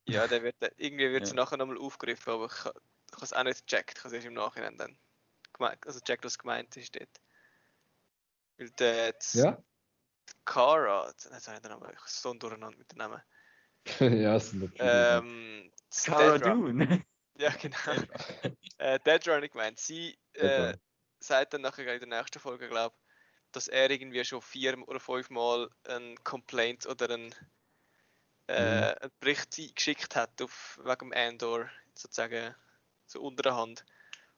Ja, der wird, irgendwie wird sie Ja. nachher nochmal aufgegriffen, aber ich, ich habe es auch nicht gecheckt. Ich habe es erst im Nachhinein dann gemeint, also gecheckt, was gemeint ist dort. Weil der die ja, Cara, jetzt habe ich den Namen, ich so durcheinander mit den Namen. ja, es viele. Ähm, das Cara Dune. Ja, genau. äh, Dead Run, ich meine, sie äh. Sagt dann nachher in der nächsten Folge, glaube dass er irgendwie schon vier oder fünf Mal ein Complaint oder ein, äh, einen Bericht geschickt hat auf, wegen dem Andor, sozusagen so unter der Hand.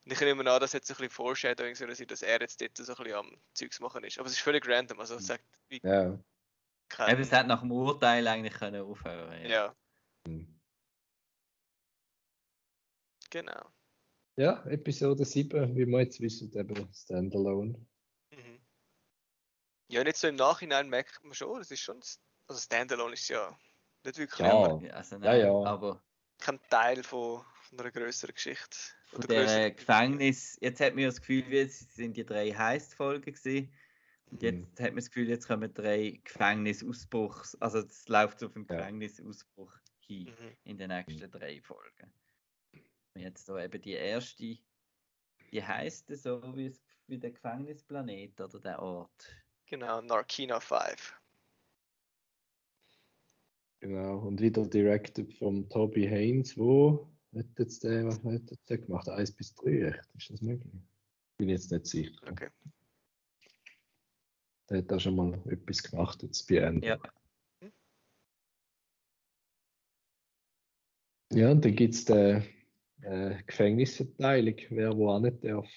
Und ich nehme an, das hat so ein bisschen Foreshadowing sollen sein, dass er jetzt dort so ein bisschen am Zeugs machen ist. Aber es ist völlig random, also es sagt wie Ja. kein... Eben, es hätte nach dem Urteil eigentlich können aufhören ja, Hm. genau. Ja, Episode 7, wie wir jetzt wissen, eben Standalone. Mhm. Ja, und jetzt so im Nachhinein merkt man schon, das ist schon, also Standalone ist ja nicht wirklich Ja. Ja, also Ja, nein, ja. aber kein Teil von, von einer größeren Geschichte. von der grösseren- Gefängnis, jetzt hat man ja das Gefühl, wie es sind die drei Heist-Folgen gewesen. Und jetzt Mhm. hat man das Gefühl, jetzt kommen drei Gefängnisausbruchs, also es läuft auf einen Ja. Gefängnisausbruch hin Mhm. in den nächsten drei Folgen. Jetzt da eben die erste, die heisst so wie, es, wie der Gefängnisplanet oder der Ort. Genau, Narkina 5. Genau, und wieder directed von Toby Haynes, wo hat jetzt der, was hat jetzt der gemacht? 1 bis 3, echt? Ist das möglich? Bin jetzt nicht sicher. Okay. Der hat da schon mal etwas gemacht, jetzt bei Ende. Ja. Ja, und dann gibt es die äh, Gefängnisverteilung, wer wo auch nicht darf.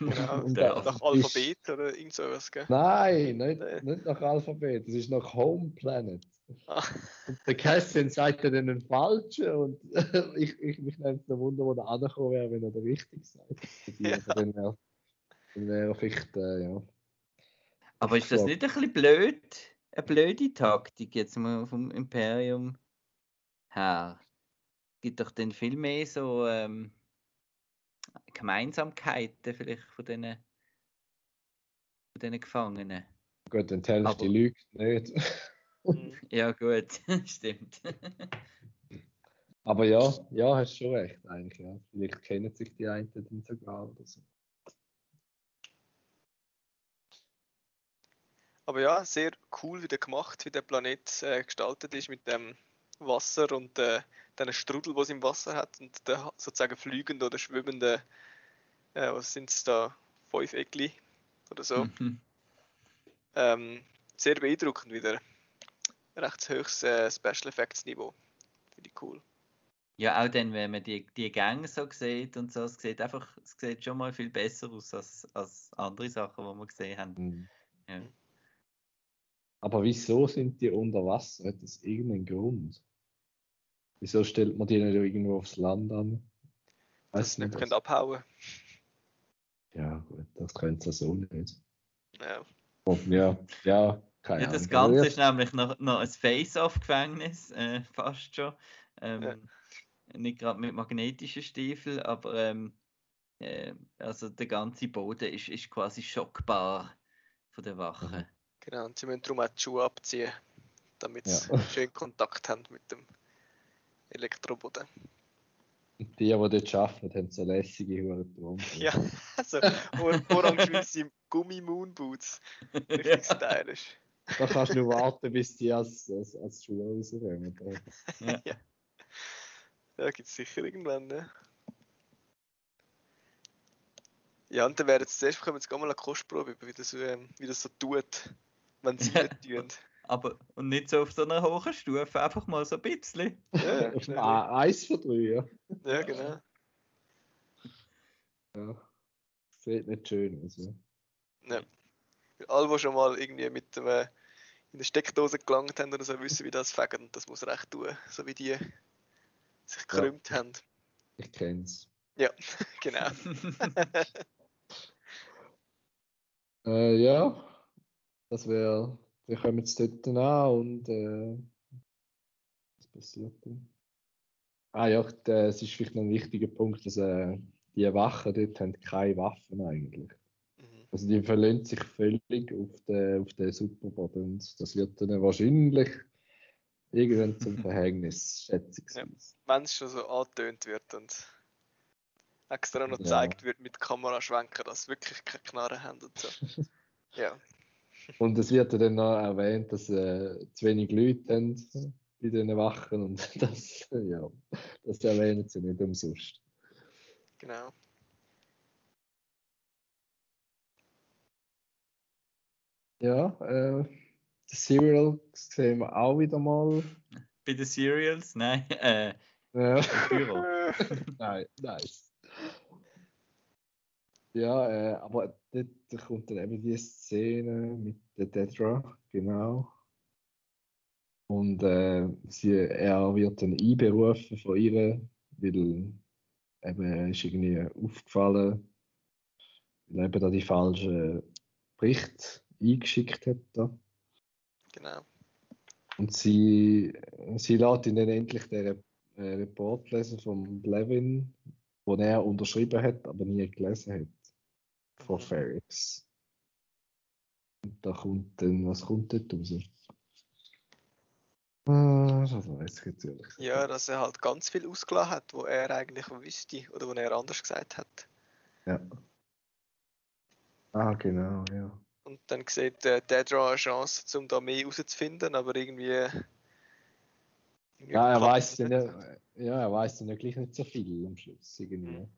Und Der nach ist- Alphabet oder irgend sowas, gell? Nein, nicht, Nee. nicht nach Alphabet, das ist nach Home Planet. Ah, Und der Cassian sagt ja dann den falschen und ich, ich mich nimmt es Wunder, wo der angekommen wäre, wenn er den richtig sagt. Ja. Aber Dann wäre wär vielleicht, äh, ja. Aber ist das Ja. nicht ein bisschen blöd? Eine blöde Taktik jetzt mal vom Imperium? her gibt doch dann viel mehr so ähm, Gemeinsamkeiten vielleicht von diesen von diesen Gefangenen. Gut, dann die Aber- Hälfte lügt nicht. Mhm. Ja gut, stimmt. Aber ja, ja, hast schon recht eigentlich. Ja. Vielleicht kennen sich die einen dann sogar oder so. Aber ja, sehr cool wieder gemacht, wie der Planet äh, gestaltet ist mit dem Wasser und äh, den Strudel, was im Wasser hat und der sozusagen fliegende oder schwimmende, äh, was sind es da, fünf Eckli oder so. Mhm. Ähm, sehr beeindruckend wieder. Recht höchstes äh, Special Effects Niveau. Finde ich cool. Ja, auch dann, wenn man die, die Gänge so sieht und so, es sieht einfach, es sieht schon mal viel besser aus als, als andere Sachen, die wir gesehen haben. Mhm. Ja. Aber wieso sind die unter Wasser? Hat das irgendeinen Grund? Wieso stellt man die nicht irgendwo aufs Land an? Dass Weiß sie nicht können abhauen Ja, gut, das könnte es so nicht. Ja. Und ja, ja, keine Ja, das Ahnung. Ganze ist nämlich noch, noch ein Face-Off-Gefängnis, äh, fast schon. Ähm, Nicht gerade mit magnetischen Stiefeln, aber ähm, äh, also der ganze Boden ist, ist quasi schockbar von der Wache. Genau, und sie müssen darum auch die Schuhe abziehen, damit sie Ja. schön Kontakt haben mit dem Elektroboden. Die, die dort arbeiten, haben so lässige Huren Ja, also or orange-weiße Gummi-Moonboots. Richtig stylisch. Da kannst du nur warten, bis die als, als, als Schuhe rauskommen. Ja. Ja. Ja, gibt es sicher irgendwann, ne? Ja, und dann wäre jetzt zuerst bekommen wir jetzt mal eine Kostprobe, über wie das, ähm, wie das so tut, wenn sie nicht tun. Aber und nicht so auf so einer hohen Stufe, einfach mal so ein bisschen. Ja, ja, schnell. ah, eins von drei, ja. ja genau. ja. Sieht nicht schön aus. Ja. Ja. Alle, die schon mal irgendwie mit dem, äh, in der Steckdose gelangt haben oder so, wissen, wie das fegen und das muss recht tun, so wie die sich gekrümmt haben. Ich kenn's. Genau. Äh, ja, das wäre. Wir kommen jetzt dort an und äh, was passiert dann? Ah ja, der- es ist vielleicht noch ein wichtiger Punkt, dass äh, die Wachen dort haben keine Waffen eigentlich. Mhm. Also die verlassen sich völlig auf den, auf den Superbot und das wird dann wahrscheinlich irgendwann zum Verhängnis, schätzungsweise. Wenn es schon so angetönt wird und extra noch Ja. gezeigt wird mit Kameraschwenker, dass sie wirklich keine Knarre haben und so. Ja, Und es wird ja dann noch erwähnt, dass äh, zu wenig Leute haben bei diesen Wachen und das, ja, das erwähnen sie nicht umsonst. genau. Ja, äh, die Serial sehen wir auch wieder mal. Bei den Serials? Nein, äh, Ja. Büro. Nein, nice. Ja, äh, aber dort kommt dann eben die Szene mit der Dedra, genau. Und äh, sie, er wird dann einberufen von ihr, weil eben er ist irgendwie aufgefallen, weil er eben da die falschen Berichte eingeschickt hat. Da. Genau. Und sie, sie lässt ihn dann endlich den äh, Report lesen von Levin, den er unterschrieben hat, aber nie gelesen hat. Von Mhm. Ferris. Und da kommt dann, was kommt dort raus? Ah, das weiß ich jetzt ehrlich gesagt Ja, dass er halt ganz viel ausgelassen hat, wo er eigentlich wüsste oder wo er anders gesagt hat. Ja. Ah, genau, ja. Und dann sieht äh, Dedra eine Chance, um da mehr herauszufinden, aber irgendwie. irgendwie Ja, er weiß ja, ja, er weiß dann ja gleich nicht so viel am Schluss irgendwie.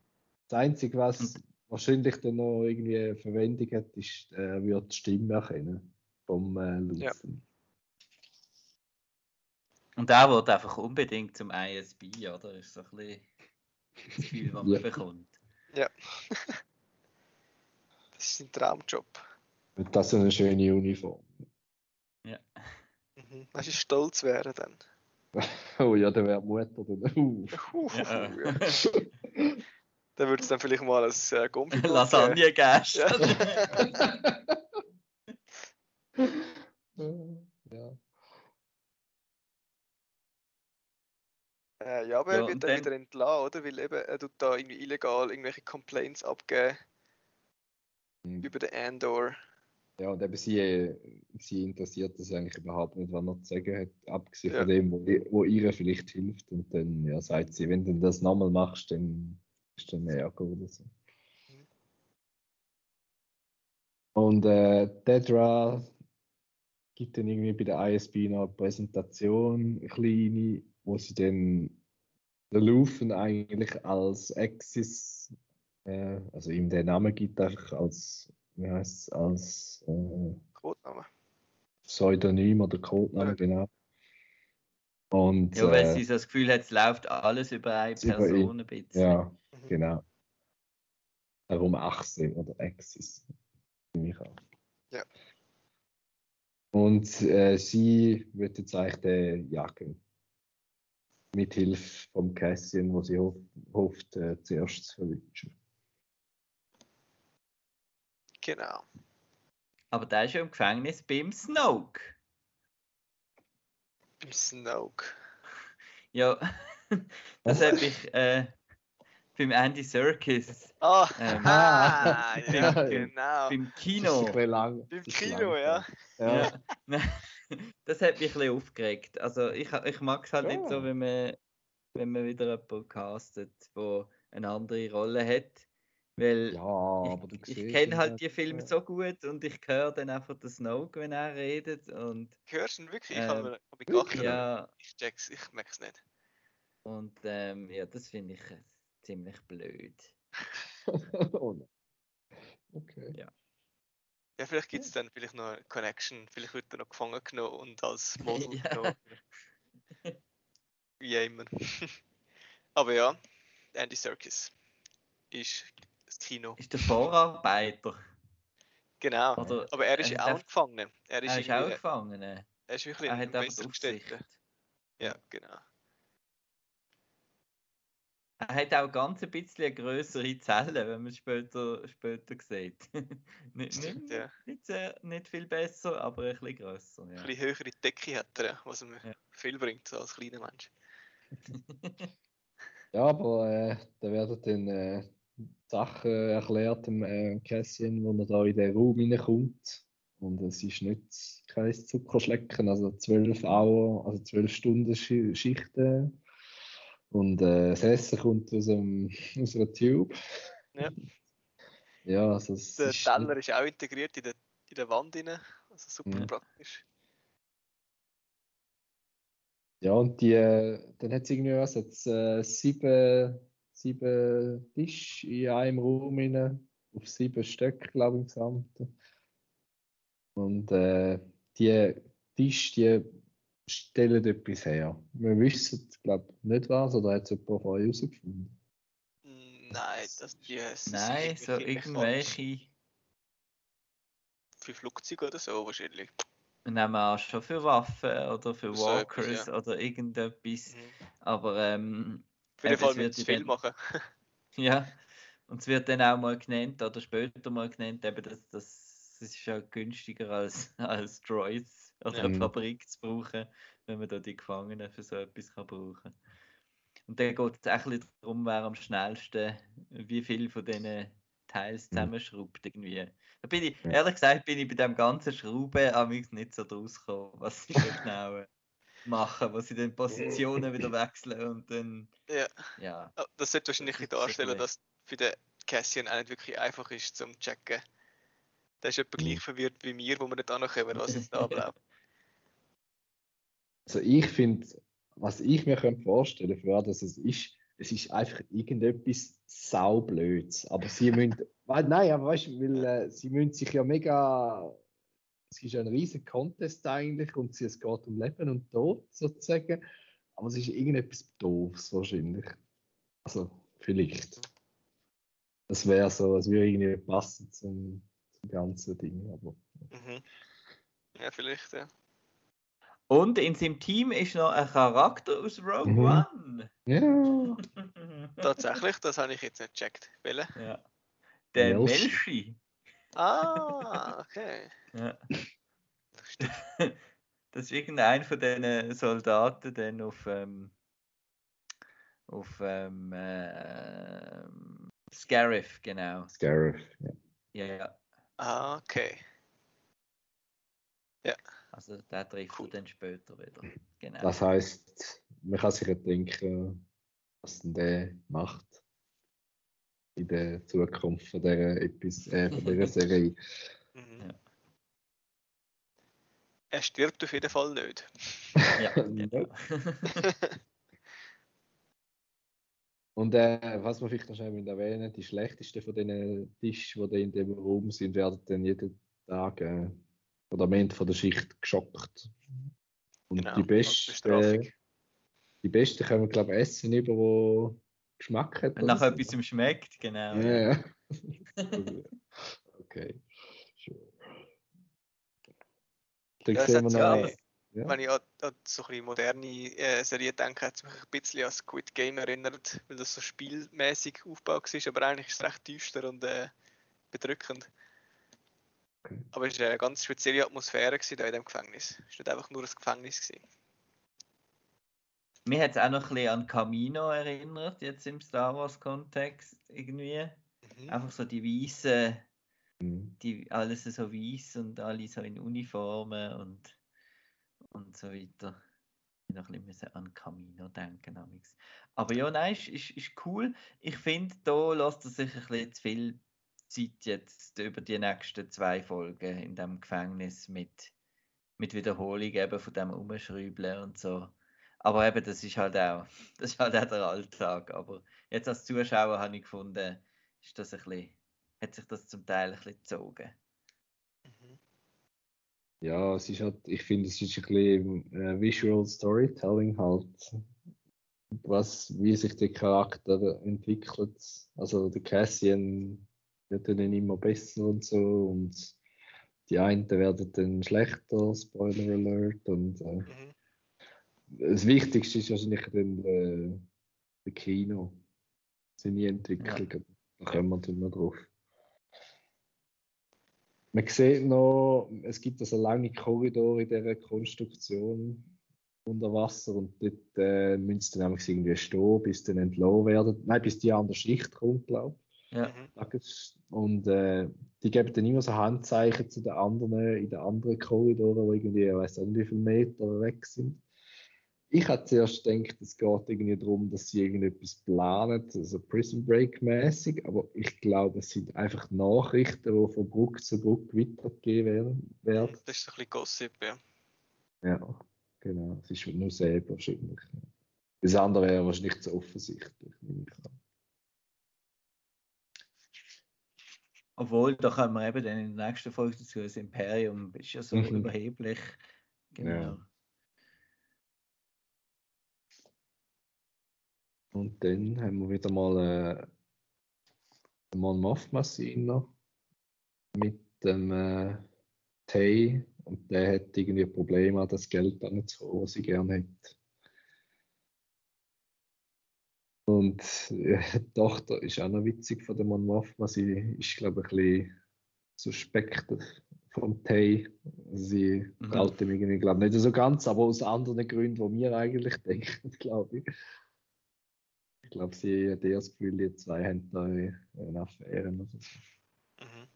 Das Einzige, was wahrscheinlich dann noch irgendwie Verwendung hat, ist, er wird die Stimme erkennen vom äh, Lutzen. Und er wird einfach unbedingt zum ISB, oder? Ist so ein bisschen das Gefühl, das man Ja. bekommt. Das ist sein Traumjob. Und das ist eine schöne Uniform. Mhm. Hast du stolz wäre dann? Oh ja, der wäre die Mutter dann. Uh. Ja. Dann würde es dann vielleicht mal ein äh, Gummi Lasagne gäst. Ja. Ja. Äh, ja, aber Ja, er wird dann dann- wieder entlassen, oder? Weil eben, er tut da irgendwie illegal irgendwelche Complaints abgeben Mhm. über den Andor. Ja, und eben sie, äh, sie interessiert das eigentlich überhaupt nicht, was er zu sagen hat, abgesehen Ja. von dem, wo, wo ihr vielleicht hilft. Und dann ja, sagt sie, wenn du das nochmal machst, dann ist dann Ärger oder so. Und äh, Dedra gibt dann irgendwie bei der ISB noch eine Präsentation, eine kleine, wo sie dann den Lufen eigentlich als Axis, äh, also ihm den Namen gibt, einfach als, wie heißt als äh, Codename. Pseudonym oder Codename, Ja. genau. Und Ja, weil äh, sie so das Gefühl hat, es läuft alles über eine über ihn. Person ein bisschen. ja, genau. Darum Achse oder Axis. nehme ich an. Ja. Und äh, sie wird jetzt eigentlich den jagen. Mit Hilfe vom Cassian, wo sie hoff, hofft, äh, zuerst zu verwünschen. Genau. Aber der ist ja im Gefängnis beim Snoke. Im Snoke. Ja, das habe ich äh, beim Andy Serkis Ah, Ähm, ah, ja, ja. genau. beim Das ist Kino. lang. Im das ist Kino, lang. ja. ja. Ja. Das hat mich ein bisschen aufgeregt. Also ich, ich mag es halt nicht so, Ja. wenn man, wenn man wieder jemanden castet, der eine andere Rolle hat. Weil Ja, aber du ich, ich kenne ihn halt die ja. Filme so gut und ich höre dann einfach den Snoke, wenn er redet. Und Hörst du ihn wirklich? Ich Ähm, habe mir hab mich wirklich? geachtet. ja, Ich check's, ich merk's nicht. und ähm, ja, das finde ich äh, ziemlich blöd. oh nein. Okay. Ja, vielleicht gibt es dann vielleicht noch eine Connection. Vielleicht wird er noch gefangen genommen und als Model Ja. genommen. Wie immer. Aber ja, Andy Serkis ist das Kino. Ist der Vorarbeiter? Genau. Oder Aber er ist er ja hat auch ein Gefangener. Er ist, er ist auch gefangen. Er er ist wirklich hat ein einfach. Aufsicht. Ja, genau. Er hat auch ganz ein bisschen größere Zellen, wenn man später, später sieht. nicht, Stimmt, nicht, ja. nicht, sehr, nicht viel besser, aber ein bisschen grösser. Ja. Ein bisschen höhere Decke hat er, was ihm Ja. viel bringt so als kleiner Mensch. Ja, aber äh, da werden dann äh, Sachen erklärt dem äh, Cassian, wo er da in den Raum reinkommt. Und es ist nicht kein Zuckerschlecken, also zwölf Hour, also zwölf Stunden Schi Schichten. Und äh, das Essen kommt aus, einem, aus einer Tube. Ja. Ja, also Der ist Teller ist auch integriert in der, in der Wand rein. Also super Ja. praktisch. Ja, und die, äh, dann hat es irgendwie was, jetzt, äh, sieben, sieben Tische in einem Raum rein, auf sieben Stück, glaube ich, im Gesamten. Und äh, die Tische, die stellen etwas her. Wir wissen, glaube ich, nicht was, oder hat es jemand von euch herausgefunden? Nein, das, die, es sind Nein, so irgendwelche. Für Flugzeuge oder so wahrscheinlich. Nehmen wir auch schon für Waffen oder für So etwas, Walkers ja. oder irgendetwas. Mhm. Aber ähm, Fall es mit wird zu ja viel dann- machen. ja. Und es wird dann auch mal genannt oder später mal genannt, eben, dass das, das ist ja günstiger als, als Droids oder Ja. eine. Fabrik zu brauchen, wenn man da die Gefangenen für so etwas kann brauchen Und dann geht es auch ein bisschen darum, wer am schnellsten wie viel von diesen Teils Mhm. zusammenschraubt irgendwie. Da bin ich, Ja. ehrlich gesagt, bin ich bei dem ganzen Schrauben nicht so draus gekommen, was so genau machen, wo sie dann Positionen wieder wechseln und dann, Ja. ja. Ah, Das sollte wahrscheinlich Das darstellen, dass für den Cassian auch nicht wirklich einfach ist zum checken. Der ist etwa Mhm. gleich verwirrt wie wir, wo wir nicht ankommen, was jetzt da abläuft. Also ich finde, was ich mir könnte vorstellen für dass es ist, es ist einfach irgendetwas saublöds. Aber sie müssen, nein, aber weißt du, weil äh, sie müssen sich ja mega, es ist ein riesiger Contest eigentlich und sie, es geht um Leben und Tod sozusagen. Aber es ist irgendetwas doofs wahrscheinlich. Also vielleicht. Das wäre so, es würde irgendwie passen zum, zum ganzen Ding. Aber Mhm. Ja, vielleicht, ja. Und in seinem Team ist noch ein Charakter aus Rogue Mhm. One. ja, Tatsächlich, das habe ich jetzt nicht gecheckt. Welche? ja. Der Melchi. Ah, okay. Ja. Das ist irgendein von diesen Soldaten dann auf, ähm, auf ähm, äh, Scarif, genau. Scarif, ja. Ja, ja. Ah, okay. Also der trifft Cool. dann später wieder. Genau. Das heisst, man kann sich ja denken, was denn der macht in der Zukunft von dieser, Epis äh, von dieser Serie. Mhm. Ja. Er stirbt auf jeden Fall nicht. Ja, genau. Und äh, was man vielleicht noch schnell erwähnen die schlechtesten von diesen Tischen, die in dem Raum sind, werden dann jeden Tag äh, oder am Ende von der Schicht geschockt. Und Genau, die besten, die besten können wir, glaube ich, essen über, wo Geschmack hat. Wenn oder nach so. etwas schmeckt, genau. Ja, ja. okay. Dann Ja, es sehen wir noch. ja-. Wenn ich an, an so ein moderne äh, Serien denke, hat es mich ein bisschen an Squid Game erinnert, weil das so spielmäßig aufgebaut war, aber eigentlich ist es recht düster und äh, bedrückend. Okay. Aber es war eine ganz spezielle Atmosphäre gewesen, da in dem Gefängnis. Es war nicht einfach nur ein Gefängnis. Gewesen. Mir hat es auch noch ein bisschen an Camino erinnert, jetzt im Star Wars-Kontext irgendwie. Mhm. Einfach so die weißen, Mhm. die alles so weiß und alle so in Uniformen und, und so weiter. Ich noch ein bisschen müssen an Camino denken. amigs. Aber ja, nein, ist, ist, ist cool. Ich finde, da lässt er sich ein bisschen zu viel Zeit jetzt über die nächsten zwei Folgen in dem Gefängnis mit, mit Wiederholung eben von dem Umschrübeln und so. Aber eben, das ist halt auch, das ist halt auch der Alltag. Aber jetzt als Zuschauer habe ich gefunden, ist das ein bisschen, hat sich das zum Teil ein bisschen gezogen. Mhm. Ja, es ist halt, ich finde, es ist ein bisschen äh, Visual Storytelling halt. Was, wie sich der Charakter entwickelt. Also der Cassian wird dann immer besser und so und die einen werden dann schlechter, Spoiler Alert. Und äh, Mhm. Das Wichtigste ist wahrscheinlich dann äh, der Kino. Seine Entwicklung. Da kommen wir dann noch drauf. Man sieht noch, es gibt also lange Korridore in dieser Konstruktion unter Wasser und dort äh, müssen sie dann einfach irgendwie stehen, bis dann entlassen werden. Nein, bis die andere Schicht kommt, glaube Ja. Mhm. ich. Und äh, die geben dann immer so Handzeichen zu den anderen in den anderen Korridoren, die irgendwie, ich weiß nicht, wie viele Meter weg sind. Ich hatte zuerst gedacht, es geht irgendwie darum, dass sie irgendetwas planen, also Prison Break mäßig, aber ich glaube, es sind einfach Nachrichten, die von Brücke zu Brücke weitergegeben werden. Das ist so ein bisschen Gossip, ja. Ja, genau. Es ist nur sehr wahrscheinlich. Das andere wäre wahrscheinlich zu offensichtlich. nehme ich an. Obwohl, da kommen wir eben dann in der nächsten Folge dazu, das Imperium ist ja so Mhm. überheblich. Genau. Ja. Und dann haben wir wieder mal äh, den Mon Scene noch mit dem äh, Tay und der hat irgendwie Probleme, das Geld anzuholen, was sie gerne hätte. Und äh, die Tochter ist auch noch witzig von der Mon Mothma. Sie ist, glaube ich, ein bisschen suspekt vom Tay. Sie Mhm. traut ihm irgendwie, glaube ich, nicht so ganz, aber aus anderen Gründen, die wir eigentlich denken, glaube ich. Ich glaube, sie hat eher das Gefühl, die zwei haben da eine Affäre oder so. Mhm.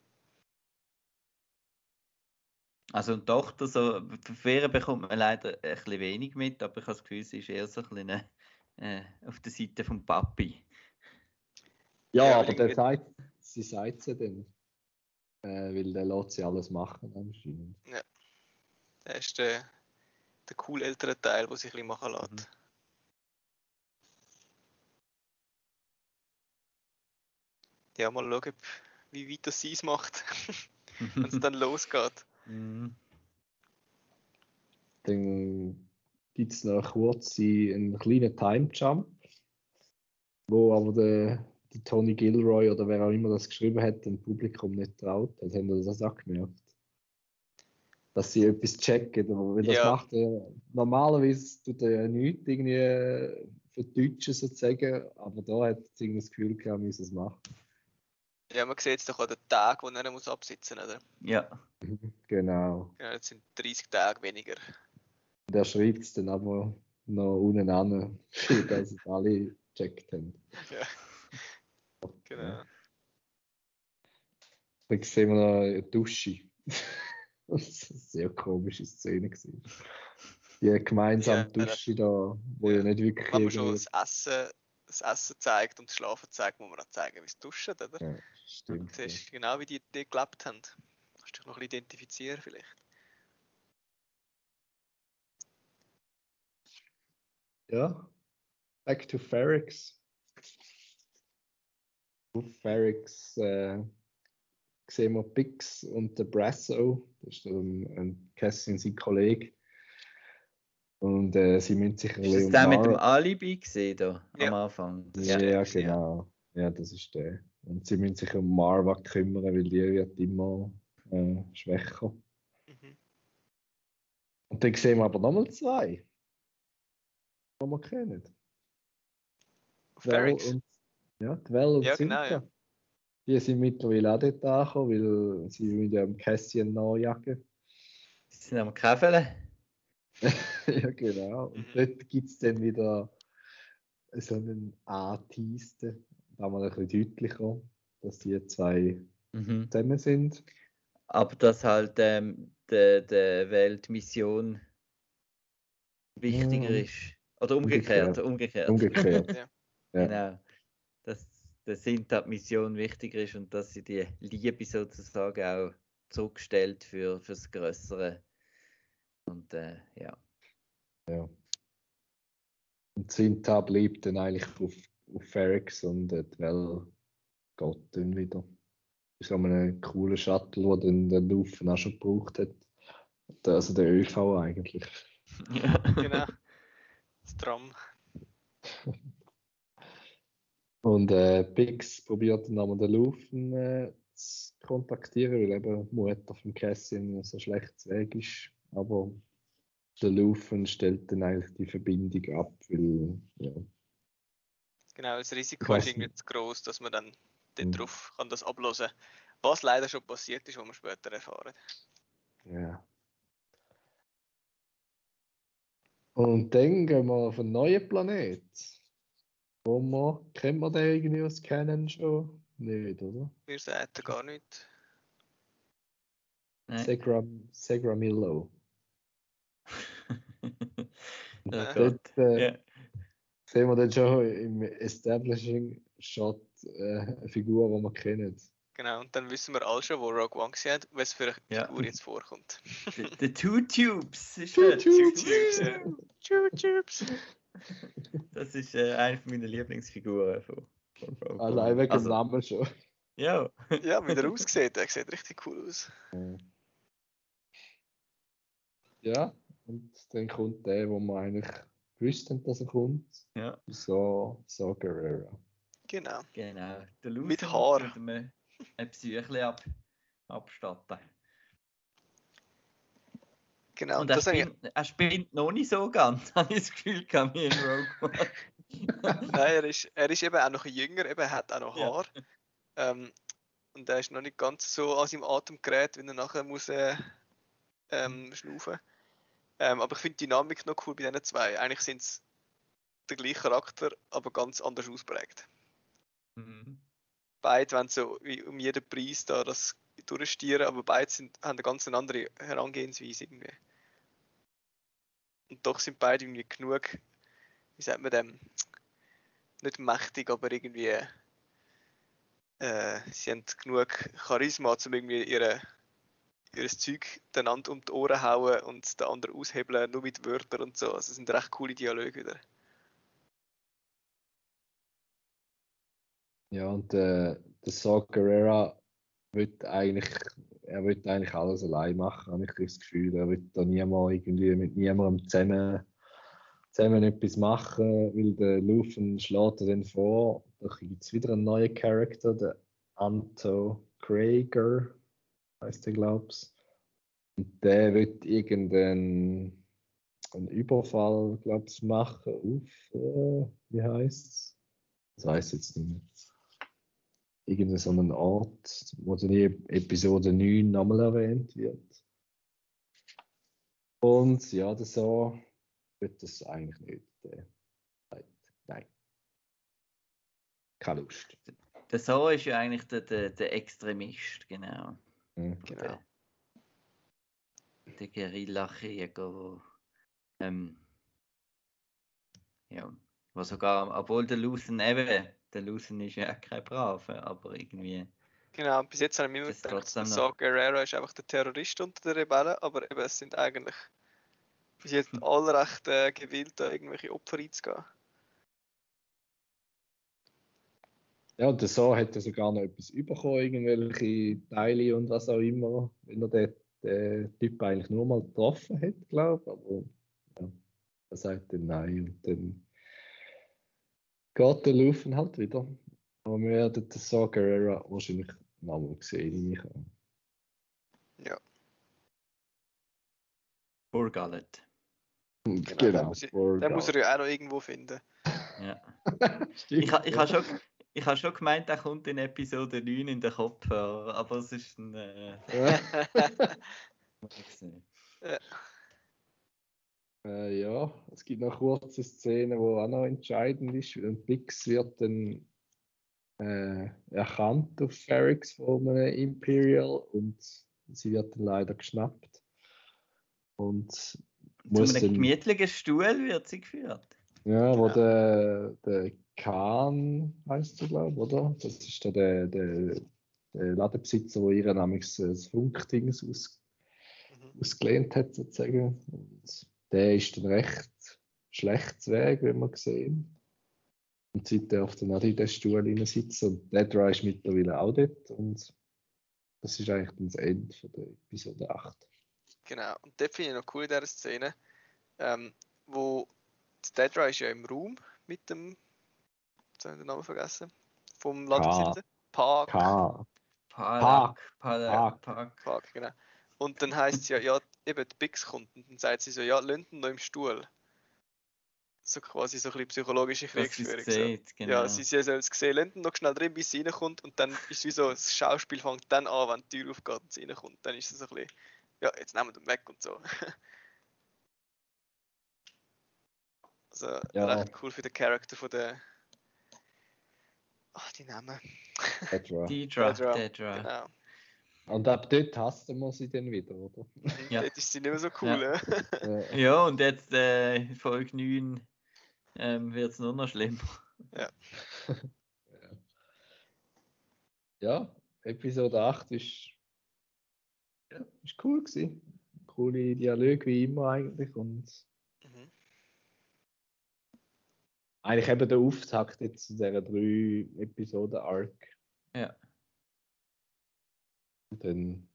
Also die Tochter, so, Ferien bekommt man leider ein bisschen wenig mit, aber ich habe das Gefühl, sie ist eher so ein bisschen äh, auf der Seite vom Papi. Ja, Ja, aber der sagt, sie sagt sie dann. Äh, weil der lässt sie alles machen anscheinend. Das ist der, der cool ältere Teil, der sich ein bisschen machen lässt. Mhm. Ja, mal schauen, wie weit das sie es macht, wenn es dann losgeht. Mhm. Dann gibt es noch kurz einen kleinen Time-Jump, wo aber der, der Tony Gilroy oder wer auch immer das geschrieben hat, dem Publikum nicht traut. Das haben wir das auch gemerkt. Dass sie etwas checken. Aber wenn das Ja. macht, er, normalerweise tut er ja nichts irgendwie Deutschen sozusagen, aber da hat er das Gefühl gehabt, er müsse es machen. Ja, man sieht es doch an den Tag, wo er muss absitzen muss. Oder? Ja, Genau. Ja, jetzt sind 30 Tage weniger. Und er schreibt es dann aber noch unten an, dass es alle gecheckt haben. Ja. Genau. Dann sehen wir noch eine Dusche. das war eine sehr komische Szene. Gewesen. Die gemeinsame Ja, Dusche da, wo ja, ja. nicht wirklich man schon das Essen, das Essen zeigt und das Schlafen zeigt, muss man auch zeigen, wie sie duschen, oder? Ja, Du stimmt. Ja. siehst genau, wie die, die gelebt haben. Kannst du dich noch ein bisschen identifizieren vielleicht? ja. Back to Ferrix. Auf Ferrix äh, sehen wir Bix und den Brasso. Das ist ein, ein Cassin, sein Kollege. Und äh, sie müssen sich ein Ist das der mit dem Alibi gesehen da Ja. am Anfang? Das Ja, ja, genau. Ja, das ist der. Und sie müssen sich um Marva kümmern, weil die wird immer äh, schwächer. Mhm. Und dann sehen wir aber nochmal zwei, die wir kennen. Ferrix. und, ja, Dwell und Ja, genau, ja. Die sind mittlerweile auch dort angekommen, weil sie müssen ja Cassian nachjagen. Sie sind am Käfeln. ja, genau. Und Mhm. dort gibt es dann wieder so einen Anteasten, da mal ein bisschen deutlicher, dass die zwei Mhm. zusammen sind. Aber dass halt ähm, der de Weltmission wichtiger Mhm. ist. Oder umgekehrt. Umgekehrt. Umgekehrt. Ja. Ja. Genau. Dass der Sintat-Mission wichtiger ist und dass sie die Liebe sozusagen auch zurückstellt für fürs Größere. Und äh, ja. Und Sinta bleibt dann eigentlich auf, auf Ferrix und äh, Dwell geht dann wieder. Das ist auch ein cooler Shuttle, den der Lufen auch schon gebraucht hat. Also der ÖV eigentlich. Genau. Das Tram. Und äh, Bix probiert dann nochmal den Lufen äh, zu kontaktieren, weil eben die Mutter von Cassian so schlecht Weg ist. Aber der Lufen stellt dann eigentlich die Verbindung ab, weil ja, Genau, das Risiko ist irgendwie zu groß, dass man dann Mhm. dort drauf kann das ablösen Was leider schon passiert ist, was wir später erfahren. Ja. Und dann gehen wir auf einen neuen Planet. Wo wir, kennt man den irgendwie aus Canon schon? Nicht, oder? Wir sagen gar nicht. Nein. Segra, Segramillo. Ja. Dort äh, Ja. sehen wir dann schon im Establishing Shot äh, eine Figur, die wir kennen. Genau, und dann wissen wir alle schon, wo Rogue One gesehen hat, was für eine Ja. Figur jetzt vorkommt. The, the Two Tubes. Ist Two das? Tubes. Ja. Two Tubes. Das ist äh, eine meiner Lieblingsfiguren von, von Rogue Allein One. wegen Also, dem Namen schon. Ja. Ja, wie er aussieht, der sieht richtig cool aus. Ja, und dann kommt der, wo wir eigentlich gewusst haben, dass er kommt. Ja. So, so Guerrera. Genau. Genau. Der Mit Haar. Mit einem ein Psychli ab, abstatten. Genau, Und er das habe ich, spinnt, er spinnt noch nicht so ganz, habe ich das Gefühl, kann mir in Rogue One. nein, er ist, er ist eben auch noch jünger, eben er hat auch noch Ja. Haar. Ähm, und er ist noch nicht ganz so an seinem Atemgerät, wenn er nachher muss äh, ähm, schnaufen. Ähm, aber ich finde die Dynamik noch cool bei diesen zwei. Eigentlich sind es der gleiche Charakter, aber ganz anders ausprägt. Mhm. Beide wollen so wie um jeden Preis da das durchstieren, aber beide sind, haben eine ganz andere Herangehensweise irgendwie. Und doch sind beide irgendwie genug, wie sagt man dem, nicht mächtig, aber irgendwie äh, sie haben genug Charisma, um irgendwie ihre, ihr Zeug den anderen um die Ohren hauen und den anderen aushebeln, nur mit Wörtern und so. Also es sind recht coole Dialoge wieder. Ja, und äh, der Saw Guerrera wird eigentlich, er wird eigentlich alles allein machen, habe ich das Gefühl. Er wird da niemand irgendwie mit niemandem zusammen, zusammen etwas machen, weil der Lufen schlägt er dann vor. Da gibt es wieder einen neuen Charakter, der Anto Krager, heißt der, glaub's. Und der wird irgendeinen einen Überfall, glaub's, machen auf, äh, wie heißt's? Das ich jetzt nicht mehr irgendeinen so einen Ort, wo dann in Episode 9 nochmal erwähnt wird. Und ja, das so wird das eigentlich nicht. Äh, nein. nein. keine Lust. Der So ist ja eigentlich der, der, der Extremist, genau. Mhm. Genau. Der, der Guerillakrieger, wo, ähm, ja, wo sogar, obwohl der Lusen eben, der Lusen ist ja kein Brave, aber irgendwie, Genau, bis jetzt haben wir immer Das gedacht, trotzdem der noch. Saw Gerrera ist einfach der Terrorist unter den Rebellen, aber eben, es sind eigentlich bis jetzt alle recht äh, gewillt, da irgendwelche Opfer einzugehen. Ja, und der So hat ja sogar noch etwas bekommen, irgendwelche Teile und was auch immer, wenn er den, den Typ eigentlich nur mal getroffen hat, glaube ich. Aber ja, er sagt dann nein und dann geht der Lufen halt wieder. Aber wir werden den So Guerrera wahrscheinlich nochmal sehen, nehme ich an. Burgallet. Genau, Genau, den muss ich- Den er ja auch noch irgendwo finden. Ja. Stimmt, Ich, ha- ich ja. habe schon, ich ha schon gemeint, der kommt in Episode 9 in den Kopfhörer, aber es ist ein. Äh, gesehen. Äh, ja, es gibt noch kurze Szene, wo auch noch entscheidend ist. Und Bix wird dann äh, erkannt auf Ferrix von einem Imperial und sie wird dann leider geschnappt. Und Zu einem gemütlichen Stuhl wird sie geführt. ja, wo Genau. der, der Khan heißt du, glaube ich, oder? Das ist da der, der, der Ladenbesitzer, wo ihr nämlich das Funkding aus, Mhm. ausgelehnt hat, sozusagen. Und der ist dann recht schlecht zu Weg, wie wir sehen. Und sie darf dann auch in den Stuhl rein sitzen. Und Dedra ist mittlerweile auch dort. Und das ist eigentlich dann das Ende von der Episode 8. Genau, und dort finde ich noch cool in dieser Szene, ähm, wo der Dedra ist ja im Raum mit dem, jetzt habe ich den Namen vergessen, vom Ladenbesitzer. Park. Park. Park. Park. Park. Park, genau. Und dann heißt es ja, ja, eben, die Bix kommt und dann sagt sie so, ja, ihn noch im Stuhl. So quasi so ein bisschen psychologische Dass sie Kriegsführung. So. sieht, genau. Ja, sie, sie soll es sehen, ihn noch schnell drin, bis sie reinkommt und dann ist es wie so, das Schauspiel fängt dann an, wenn die Tür aufgeht und sie reinkommt. Dann ist es so ein bisschen, ja, jetzt nehmen wir ihn weg und so. Also, Ja. recht cool für den Charakter von der. Ach, die Namen. Dedra. Deidre. Dedra, Deidra. Genau. Und ab dort hassen wir sie dann wieder, oder? Ja. Dort ist sie nicht mehr so cool. Ja. Ja. Äh, Ja, und jetzt äh, in Folge 9 ähm, wird es nur noch schlimmer. ja, Episode 8 ist, ja, ist cool gewesen. Coole Dialoge wie immer eigentlich und Mhm. Eigentlich eben der Auftakt jetzt zu dieser drei Episoden Arc. Ja. Und dann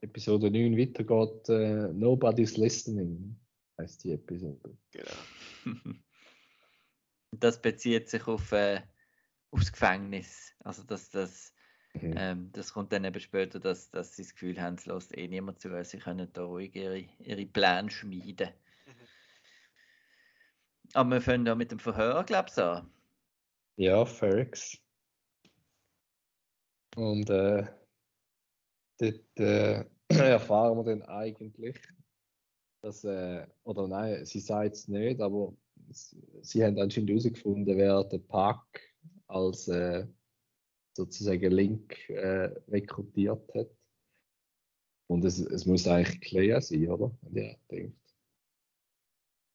Episode 9 weitergeht, äh, Nobody's Listening heißt die Episode. Genau. das bezieht sich auf, äh, aufs Gefängnis. Also dass das, Mhm. ähm, das kommt dann eben später, dass, dass sie das Gefühl haben, es lässt eh niemand zu, sie können da ruhig ihre, ihre Pläne schmieden. Aber wir fangen da mit dem Verhör, glaube ich, an. Ja, Ferrex. Und äh, dort äh, erfahren wir dann eigentlich, dass, äh, oder nein, sie sagt es nicht, aber sie haben anscheinend herausgefunden, wer den Park als äh, sozusagen Link äh, rekrutiert hat. Und es, es muss eigentlich Clea sein, oder? Ja, denkt.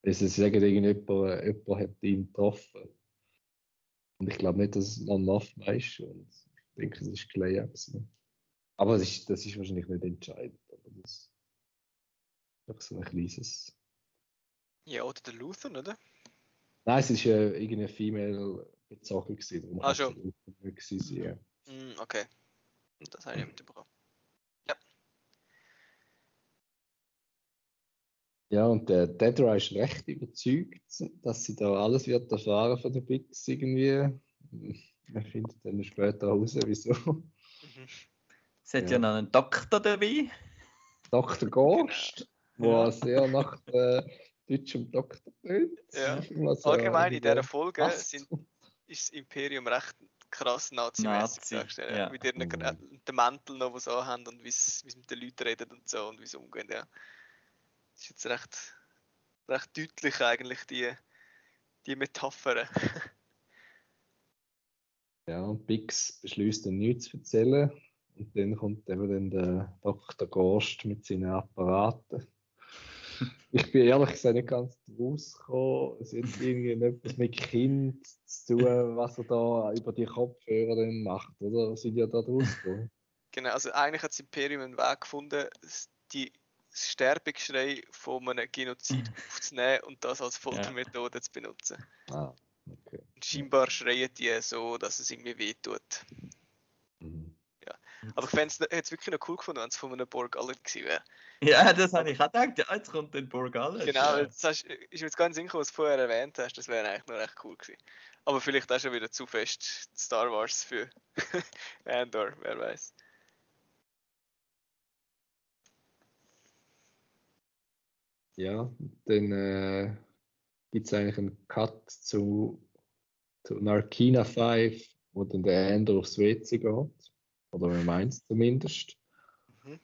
Es ist sagen, irgendjemand, jemand hat ihn getroffen. Und ich glaube nicht, dass es noch Nothma ist. Und ich denke, es ist gewesen. Aber das ist, das ist wahrscheinlich nicht entscheidend. Aber das ist einfach so ein kleines. Ja, oder der Luther, oder? Nein, es ist äh, irgendeine Female bezogen gewesen. darum Ah, es schon. gewesen ja. Mm, okay. Das habe ich nicht mitbekommen. Ja, und der Dedra ist recht überzeugt, dass sie da alles wird erfahren von der Bix irgendwie. Er findet dann später raus, wieso. Mhm. Es hat ja. Ja. noch einen Doktor dabei. Dr. Ghost, wo Ja. sehr nach äh, deutschem Doktor tönt. Ja. Was, äh, Allgemein in dieser Folge passt. sind, ist das Imperium recht krass nazimäßig Nazi, dargestellt. ja. Mit ihren Mhm. Den Mänteln noch, die sie anhaben und wie sie mit den Leuten reden und so und wie sie umgehen. Ja. Das ist jetzt recht, recht deutlich eigentlich, die, die Metapher. Ja, und Bix beschließt dann nichts zu erzählen. Und dann kommt eben dann der Dr. Gorst mit seinen Apparaten. Ich bin ehrlich gesagt nicht ganz rausgekommen. Es hat irgendwie etwas mit Kind zu tun, was er da über die Kopfhörer dann macht, oder? Sind ja da rausgekommen? Genau, also eigentlich hat das Imperium einen Weg gefunden, die das Sterbegeschrei von einem Genozid aufzunehmen und das als Foltermethode zu benutzen. Ah, okay. Und scheinbar schreien die so, dass es irgendwie wehtut. Mhm. Aber ich fände es hätte es wirklich noch cool gefunden, wenn es von einem Borg alle gewesen wäre. Ja, das habe ich auch gedacht. Ja, jetzt kommt den Borgales. Genau, das hast, ist mir jetzt gar den Sinn was du vorher erwähnt hast, das wäre eigentlich noch recht cool gewesen. Aber vielleicht auch schon wieder zu fest Star Wars für Andor, wer weiß. Ja, dann äh, gibt es eigentlich einen Cut zu, zu Narkina 5, wo dann der Ender aufs WC geht. Oder man meint es zumindest. Mhm.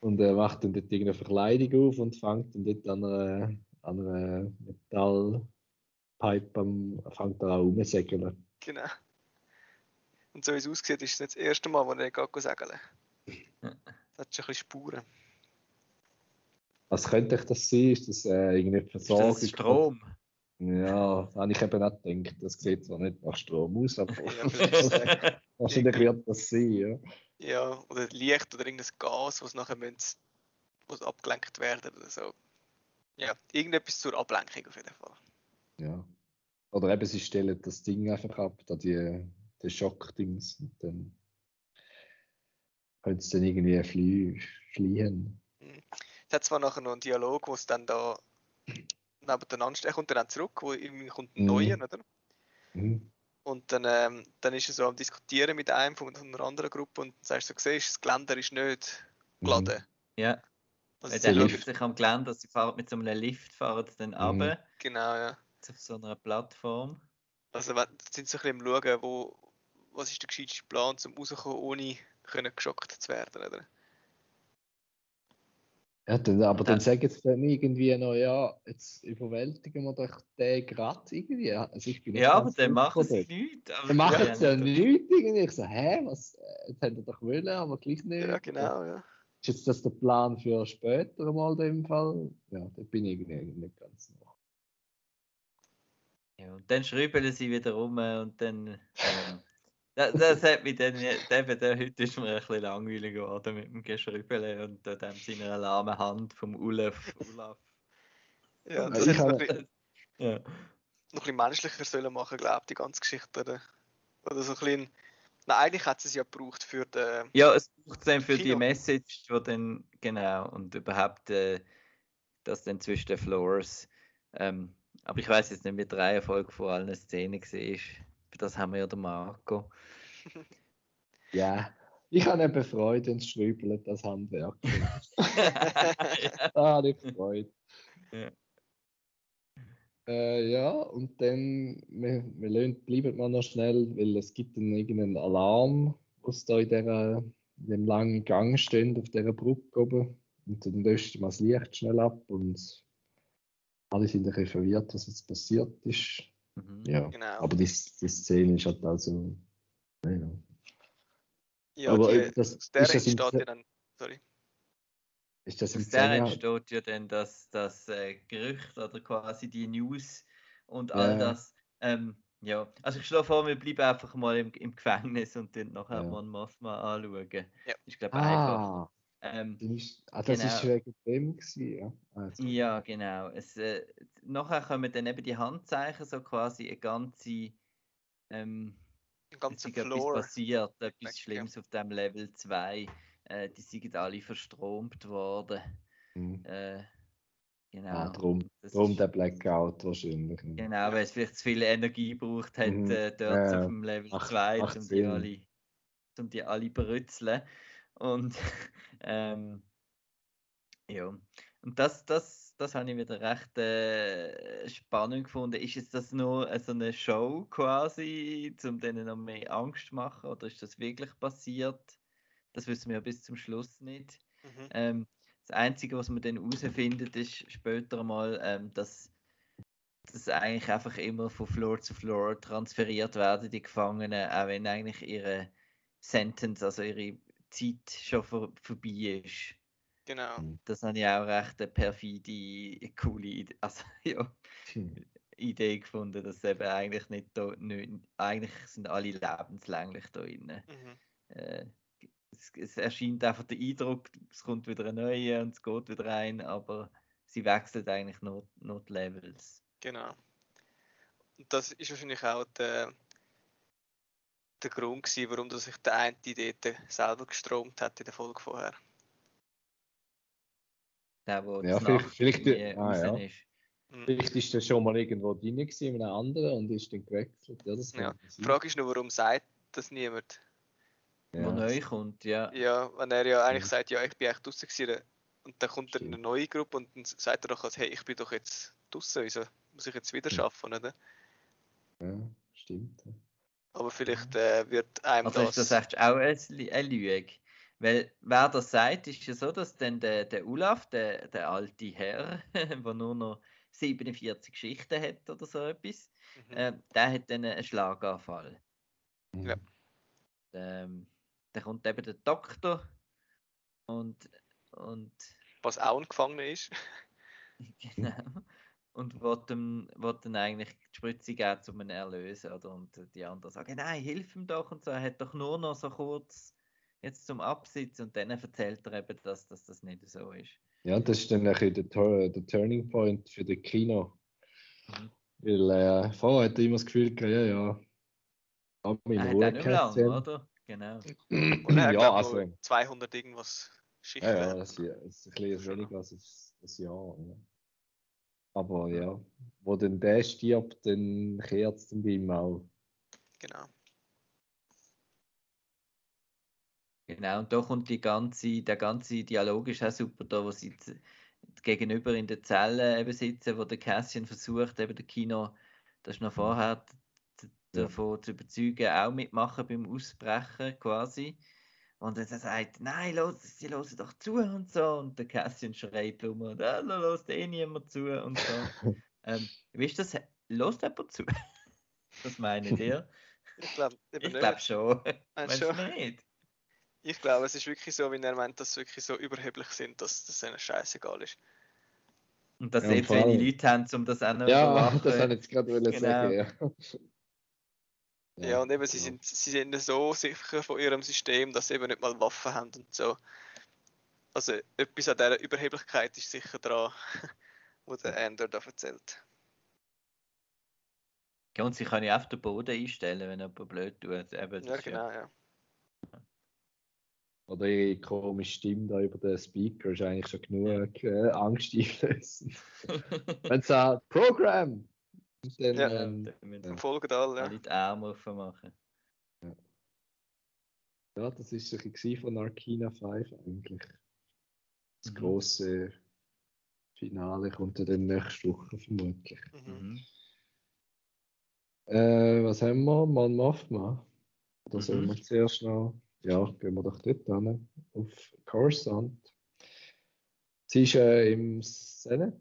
Und er macht dann dort irgendeine Verkleidung auf und fängt dann dort an einer, an einer Metallpipe am, fängt er an rumzusegeln. Genau. Und so wie es aussieht, ist es nicht das erste Mal, wo er geht segeln. Das hat schon ein bisschen Spuren. Was könnte ich das sein? Ist das äh, irgendwie Ist Versorgung? das Strom? Ja, das habe ich eben auch gedacht. Das sieht zwar nicht nach Strom aus, aber ist wahrscheinlich wird das sein. Ja. ja, oder Licht oder irgendein Gas, was nachher müsste, was abgelenkt werden oder so. Ja, irgendetwas zur Ablenkung auf jeden Fall. Ja. Oder eben, sie stellen das Ding einfach ab, da die, die Schockdings. Und dann können sie dann irgendwie flie fliehen. Es hat zwar nachher noch einen Dialog, wo es dann da nebeneinander steht. Er kommt dann auch zurück, wo irgendwie kommt ein Mhm. neuer, oder? Mhm. Und dann, ähm, dann ist er so am Diskutieren mit einem von einer anderen Gruppe und dann sagst du, so, siehst, das Geländer ist nicht geladen. Ja, Also sie der schaut Lift. sich am Gelände, sie fahren mit so einem Lift fahren sie dann Mhm. runter Genau, ja. auf so einer Plattform. Also wenn- sie sind so ein bisschen am schauen, wo, was ist der gescheiteste Plan, um rauszukommen, ohne können geschockt zu werden, oder? Ja, dann, aber dann dann- sagen sie dann irgendwie noch, ja, jetzt überwältigen wir doch den gerade irgendwie. Also ich bin Ja, aber dann machen sie nichts. Dann machen sie ja nicht- nichts irgendwie. Ich so, hä, was, äh, jetzt haben wir doch wollen, aber gleich nicht. Ja, genau, ja. Ist jetzt das der Plan für später mal in dem Fall? Ja, da bin ich irgendwie nicht ganz noch. Ja, und dann schrübeln sie wieder rum und dann. Ähm, das, das hat mich dann. Eben, der, heute ist mir ein bisschen langweilig geworden mit dem Geschrübeln und äh, dem seiner lahmen Hand vom Olaf. Olaf. Ja, das hätte noch, ein bisschen- Ja. noch ein bisschen menschlicher sollen machen, glaube ich, die ganze Geschichte, oder? Oder so ein bisschen... Nein, eigentlich hat es ja gebraucht für den... ja, es braucht dann für die Kino. Message, wo dann. Genau, und überhaupt äh, das dann zwischen den Floors. Ähm, aber ich weiß jetzt nicht, wie die Reihenfolge von allen Szenen war. Für das haben wir ja den Marco. Ja, ich habe eben Freude und Schrübeln, das Handwerk. Da habe ich Freude. Ja. Äh, ja, und dann wir, wir lassen- bleiben wir noch schnell, weil es gibt dann irgendeinen Alarm, was da in, der, in dem langen Gang steht, auf dieser Brücke oben. Und dann löscht man das Licht schnell ab und alle sind ein bisschen verwirrt, was jetzt passiert ist. Mhm. Ja, Genau. aber die, die Szene ist halt also. Ja, Ja, aber die, das- ist das entsteht ja dann... Sorry. ist das Aus der entsteht ja dann das, das äh, Gerücht oder quasi die News und Ja. all das. Ähm, ja, also ich schlage vor, wir bleiben einfach mal im, im Gefängnis und dann nachher Ja. Mon Mothma anschauen. Ja. Ich glaube einfach. Ah, Ähm, ist, ah, das ist Genau. wegen dem gewesen, ja. Jetzt- ja, genau. Es, äh, nachher kommen dann eben die Handzeichen, so quasi eine ganze. Ähm, Ein es ist etwas passiert, weg, etwas ja. Schlimmes auf dem Level 2. Äh, die sind alle verstromt worden. Hm. Äh, genau. Ah, drum, drum ist- der Blackout wahrscheinlich. ja. Genau, weil es vielleicht zu viel Energie braucht hat, Mhm. äh, dort Ja, ja. auf dem Level Macht- 2, macht um die alle, um die alle berützeln. Und ähm, ja, und das, das, das habe ich wieder recht äh, spannend gefunden. Ist jetzt das nur äh, so eine Show quasi, um denen noch mehr Angst zu machen, oder ist das wirklich passiert? Das wissen wir ja bis zum Schluss nicht. Mhm. Ähm, das Einzige, was man dann herausfindet, ist später mal, ähm, dass dass eigentlich einfach immer von Floor zu Floor transferiert werden, die Gefangenen, auch wenn eigentlich ihre Sentence, also ihre Zeit schon vor, vorbei ist. Genau. Das habe ich auch recht eine perfide, coole Idee, also, ja, Hm. Idee gefunden, dass eben eigentlich nicht, da, nicht eigentlich sind alle lebenslänglich da drin. Mhm. Äh, es, es erscheint einfach der Eindruck, es kommt wieder ein neuer und es geht wieder rein, aber sie wechseln eigentlich nur, nur die Levels. Genau. Und das ist wahrscheinlich auch der, der Grund gewesen, warum dass sich der eine dort selber gestromt hat in der Folge vorher. Der, wo Ja, das vielleicht- vielleicht- irgendwie ah, ja. ist. Mhm. Vielleicht ist er schon mal irgendwo drin gewesen, in einem anderen und ist dann gewechselt. Ja, das Ja, Die. Frage ist nur, warum sagt das niemand? Wo Ja. neu kommt, ja. Ja, wenn er ja eigentlich sagt, ja, ich bin eigentlich draußen gewesen, und dann kommt dann eine Stimmt. neue Gruppe und dann sagt er doch, als, hey, ich bin doch jetzt draußen, wieso muss ich jetzt wieder Mhm. arbeiten, oder? Ja, stimmt. Aber vielleicht äh, wird einem Also ist das echt auch eine Lü- eine Lüge. Weil wer das sagt, ist ja so, dass dann der, der Olaf, der, der alte Herr, der nur noch 47 Geschichten hat oder so etwas, Mhm. äh, der hat dann einen Schlaganfall. Ja. Ähm, dann kommt eben der Doktor und, und Was auch ein Gefangener ist. genau. Und will dem, will dann eigentlich die Spritze geben, um ihn erlösen. Oder? Und die anderen sagen, nein, hilf ihm doch und so. Er hat doch nur noch so kurz jetzt zum Absitzen und dann erzählt er eben, dass, dass das nicht so ist. Ja, das ist dann ein bisschen der, der Turning Point für das Kino. Mhm. Weil äh, vorher hat er immer das Gefühl gehabt, ja, ja. Hab mich Er in hat Ruhe Kästchen. oder? Genau. Und er ja, also. nur 200 irgendwas Schichten. Ja, ja, das ist, das ist ein bisschen Schon weniger als ein, ein Jahr. Ja. Aber ja, wo dann der stirbt, dann kehrt es dann bei ihm auch. Genau. Genau, und da kommt die ganze, der ganze Dialog ist auch super, da wo sie gegenüber in der Zelle eben sitzen, wo der Cassian versucht, eben der Kino, das ist noch vorher davon zu überzeugen, auch mitmachen beim Ausbrechen quasi. Und dann sagt, nein, los, sie hören doch zu und so. Und der Cassian schreit rum und ah, da hört eh niemand zu und so. ähm, wisst ihr das? Hört jemand zu? Was meint ihr? Ich glaube Ich glaube schon. Meinst du du nicht? Ich glaube, es ist wirklich so, wie er meint, dass sie wirklich so überheblich sind, dass das ihnen scheißegal ist. Und dass Ja, sie zu vor wenig Leute haben, um das auch noch Ja, überwachen. das wollte ich jetzt gerade Genau. sagen. Ja. Ja, und eben, sie, genau. sind, sie sind so sicher von ihrem System, dass sie eben nicht mal Waffen haben und so. Also etwas an dieser Überheblichkeit ist sicher dran, wo der Ender da erzählt. Ja, und sie kann ja auf den Boden einstellen, wenn jemand blöd tut. Eben, Ja, genau, ja. Oder ihre komische Stimme da über den Speaker ist eigentlich schon genug äh, Angst einflößend. Wenn es sagt, Programm! Dann, Ja. ähm, Da müssen Ja. Folgen alle, ja. die Arme offen machen. ja, das ist ein bisschen von Arkina 5 eigentlich. Das Mhm. grosse Finale kommt ja dann nächste Woche vermutlich. Mhm. Mhm. Äh, was haben wir? Mon Mothma? Oder sollen Mhm. wir zuerst noch? Ja, gehen wir doch dort hin. Auf Coruscant. Sie ist äh, im Senat,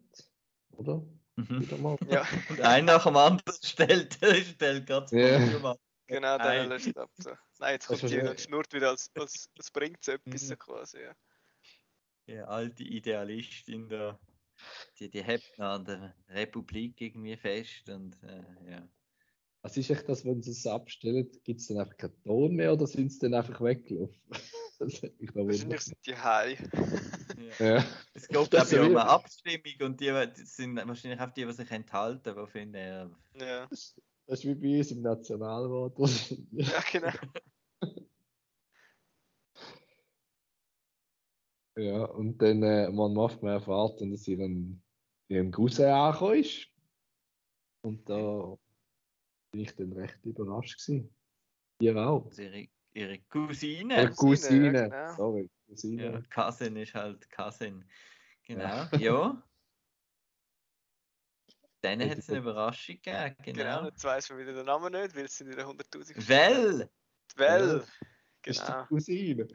oder? Mhm. Ja, Und ein nach dem anderen stellt, stellt Ja. Podium ab. genau, der Nein. löscht ab. So. Nein, jetzt kommt die ja- und schnurrt wieder, als, als, als bringt sie etwas Mhm. so quasi. Ja. Die alte Idealistin da. Die, die hebt noch an der Republik irgendwie fest und äh, ja. Was ist echt das, wenn sie es abstellen? Gibt es dann einfach keinen Ton mehr oder sind sie dann einfach weggelaufen? Wahrscheinlich sind die high. Ja. Ja. Es geht Das glaube ich um eine Abstimmung und die, sind wahrscheinlich auch die, die sich enthalten, die finden, ja, Ja, Das ist wie bei uns im Nationalrat. ja genau. ja, und dann äh, man macht man erfahrt, dann, dass ihren, ihren Cousin angekommen ist. Und da bin ich dann recht überrascht gewesen. Ihr auch? ihre, ihre Cousine. Oder Cousine, Cousine. ja, genau. Sorry, Cousine. Ja, Cousin ist halt Cousin. Genau, Ja. ja. Dann hat es eine ich- Überraschung gegeben, Genau, genau. jetzt weiss man wieder den Namen nicht, weil es sind wieder 100.000 Well, Well, Das ist die genau. Cousine.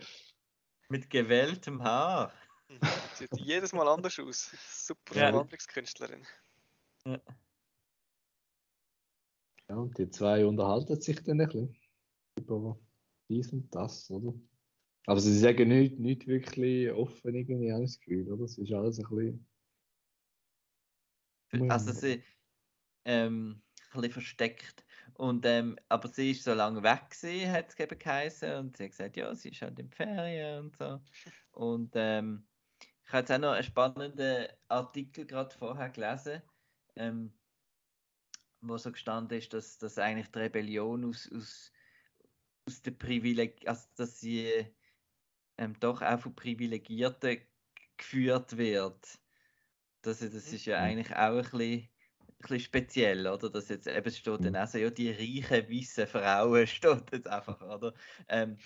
mit gewelltem Haar. Mhm. Sieht jedes Mal anders aus. Super Ja. Verwandlungskünstlerin. Ja, und die zwei unterhalten sich dann ein bisschen über dies und das, oder? Aber sie sagen nicht, nicht wirklich offen, irgendwie, habe ich das Gefühl, oder? Es ist alles ein bisschen. Also sie ähm, ein bisschen versteckt. Und, ähm, aber sie ist so lange weg gewesen, hat es eben geheißen. Und sie hat gesagt, ja, sie ist halt in Ferien und so. Und ähm, ich habe jetzt auch noch einen spannenden Artikel gerade vorher gelesen, ähm, wo so gestanden ist, dass, dass eigentlich die Rebellion aus, aus, aus der Privileg, also dass sie ähm, doch auch von Privilegierten geführt wird. Das, das ist ja mhm. eigentlich auch ein bisschen bisschen speziell, oder? Dass jetzt eben steht dann mhm. auch so, ja, die reichen, weißen Frauen steht jetzt einfach, oder? Ähm,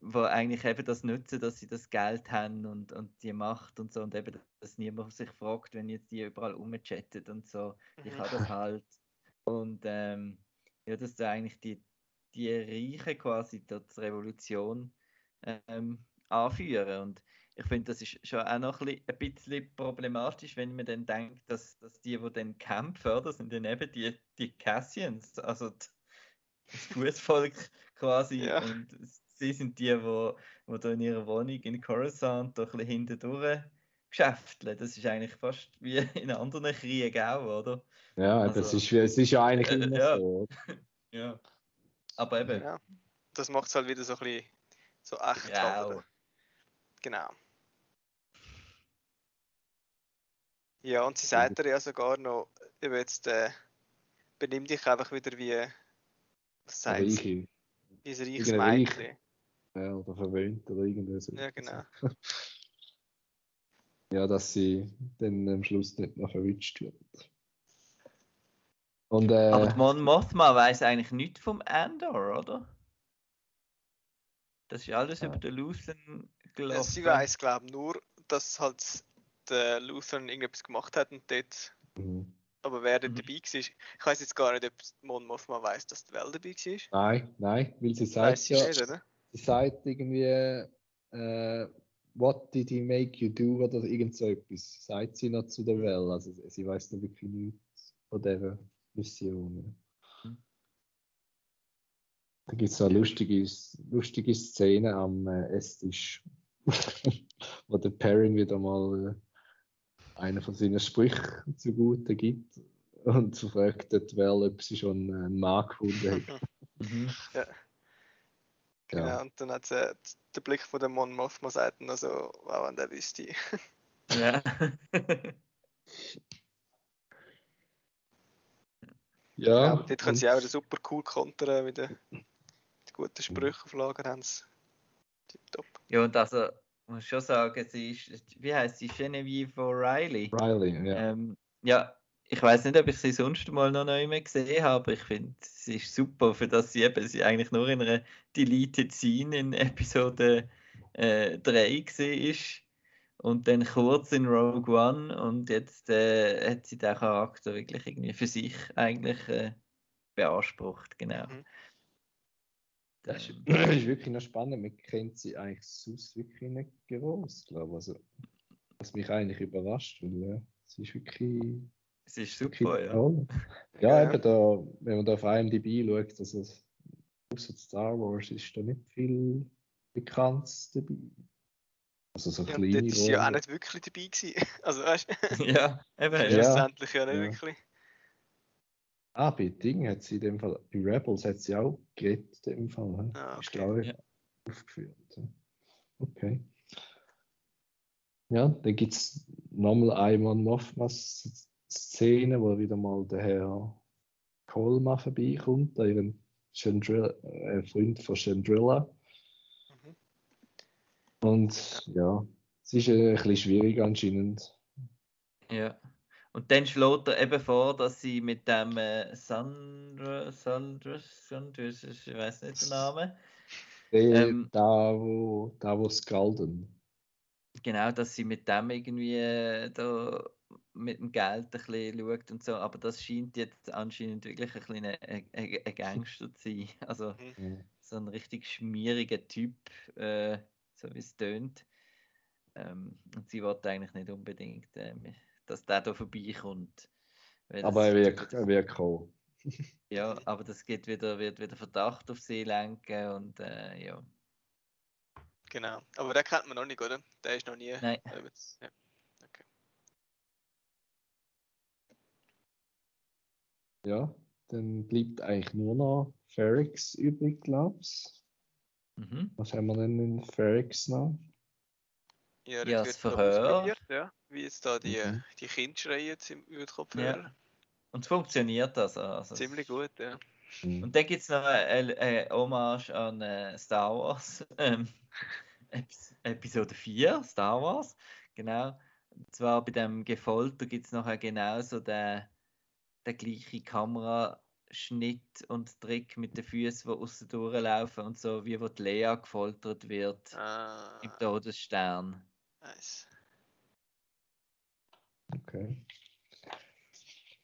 wo eigentlich eben das nutzen, dass sie das Geld haben und, und die Macht und so und eben, dass niemand sich fragt, wenn jetzt die überall umchattet und so, ich habe das mhm. halt. Und ähm, ja, dass da eigentlich die, die Reichen quasi die Revolution ähm, anführen und ich finde, das ist schon auch noch ein bisschen, problematisch, wenn man dann denkt, dass, dass die, die dann kämpfen, oder, sind dann eben die, die Cassians, also die, das Fußvolk quasi. Ja. Und sie sind die, die, die da in ihrer Wohnung in Coruscant doch ein bisschen hintendurch geschäfteln. Das ist eigentlich fast wie in anderen Kriegen auch, oder? Ja, also, das ist, es ist ja eigentlich äh, immer ja. so. ja. Aber eben. Ja. Das macht es halt wieder so ein bisschen so echt. Ja, halt, Genau. Ja, und sie sagt er ja sogar noch, jetzt äh, benimm dich einfach wieder wie, was sagt sie? Wie ein reiches Mädchen. Ja, oder verwöhnt oder irgendwas. Ja, genau. ja, dass sie dann am Schluss nicht noch verwünscht wird. Und, äh, Aber Mon Mothma weiß eigentlich nichts vom Andor, oder? Das ist alles ja. über den Lucian gelaufen. Sie weiß, glaube ich, nur, dass halt der Lutheran irgendetwas gemacht hat und dort. Mhm. Aber wer dort mhm. dabei war, ich weiß jetzt gar nicht, ob Mon Mothma weiß, dass der Well dabei war. Nein, nein, weil sie sagt ja, nicht, sie sagt irgendwie, äh, what did he make you do oder irgend so etwas, sagt sie noch zu der. Well, also sie weiß noch wirklich nichts von dieser Mission. Da gibt es eine lustige, lustige Szene am äh, Esstisch, wo der Perrin wieder mal äh, einer von seinen Sprüchen zugute gibt und fragt dort, wer, ob sie schon einen Mann gefunden hat. mhm. ja. Genau, ja. und dann hat sie der Blick von dem Mon Mothma sagt dann so, wow, und der wüsste. ja. ja. ja dort können sie auch wieder super cool kontern den, den guten Sprüchen auf Lager haben sie. Tipptopp. Ja, und also muss schon sagen, sie ist, wie heißt sie, Genevieve O'Reilly? Riley, ja. Ähm, ja, ich weiß nicht, ob ich sie sonst mal noch nicht mehr gesehen habe, aber ich finde, sie ist super, für das sie eben sie eigentlich nur in einer Deleted Scene in Episode äh, 3 gesehen ist und dann kurz in Rogue One und jetzt äh, hat sie den Charakter wirklich irgendwie für sich eigentlich äh, beansprucht, genau. Mhm. Das ist, das ist, wirklich noch spannend. Man kennt sie eigentlich sonst wirklich nicht groß, glaube ich. Also, was mich eigentlich überrascht, weil ja, sie ist wirklich. Sie ist super, ja. Toll. Ja, ja, eben da, wenn man da auf IMDb schaut, also außer Star Wars ist da nicht viel Bekanntes dabei. Also so ja, kleine Das ist ja auch nicht wirklich dabei gewesen. Also weißt du? ja, eben. Ja. Schlussendlich ja nicht ja. wirklich. Ah, bei Ding hat sie in dem Fall, bei Rebels hat sie auch geredet, in dem Fall. Ah, okay. Ist, glaube ich, ja. aufgeführt. Okay. Ja, dann gibt es nochmal einmal Mothmas Szene, wo wieder mal der Herr Colma vorbeikommt, ihren Chandrilla, äh, Freund von Chandrilla. Mhm. Und ja, es ist ein bisschen schwierig anscheinend. Ja. Und dann schlägt er eben vor, dass sie mit dem äh, Sandra, Sandra, Sandra, ich weiß nicht den Namen. Ähm, da, wo, da, wo Skalden. Genau, dass sie mit dem irgendwie äh, da mit dem Geld ein bisschen schaut und so, aber das scheint jetzt anscheinend wirklich ein bisschen ein, ein, ein Gangster zu sein. Also mhm. so ein richtig schmieriger Typ, äh, so wie es tönt. Ähm, und sie wollte eigentlich nicht unbedingt äh, dass der da vorbeikommt. Aber er wird, er wird kommen. Ja, aber das geht wieder, wird wieder Verdacht auf sie lenken und äh, ja. Genau. Aber den kennt man noch nicht, oder? Der ist noch nie. Nein. Ja. Okay. Ja, dann bleibt eigentlich nur noch Ferrix übrig, glaub's. Mhm. Was haben wir denn in Ferrix noch? Ja, dort Ja, wird das Verhör. ja. Wie jetzt da die, Mhm. die Kinder schreien jetzt im über die Kopfhörer. Und es funktioniert also. also Ziemlich gut, ja. Hm. Und dann gibt es noch eine, eine Hommage an äh, Star Wars. Ähm, Epis- Episode 4, Star Wars. Genau. Und zwar bei dem Gefolter gibt es nachher genauso den, den gleichen Kameraschnitt und Trick mit den Füßen, die außen durchlaufen und so, wie wo die Lea gefoltert wird Ah, im Todesstern. nice. Okay.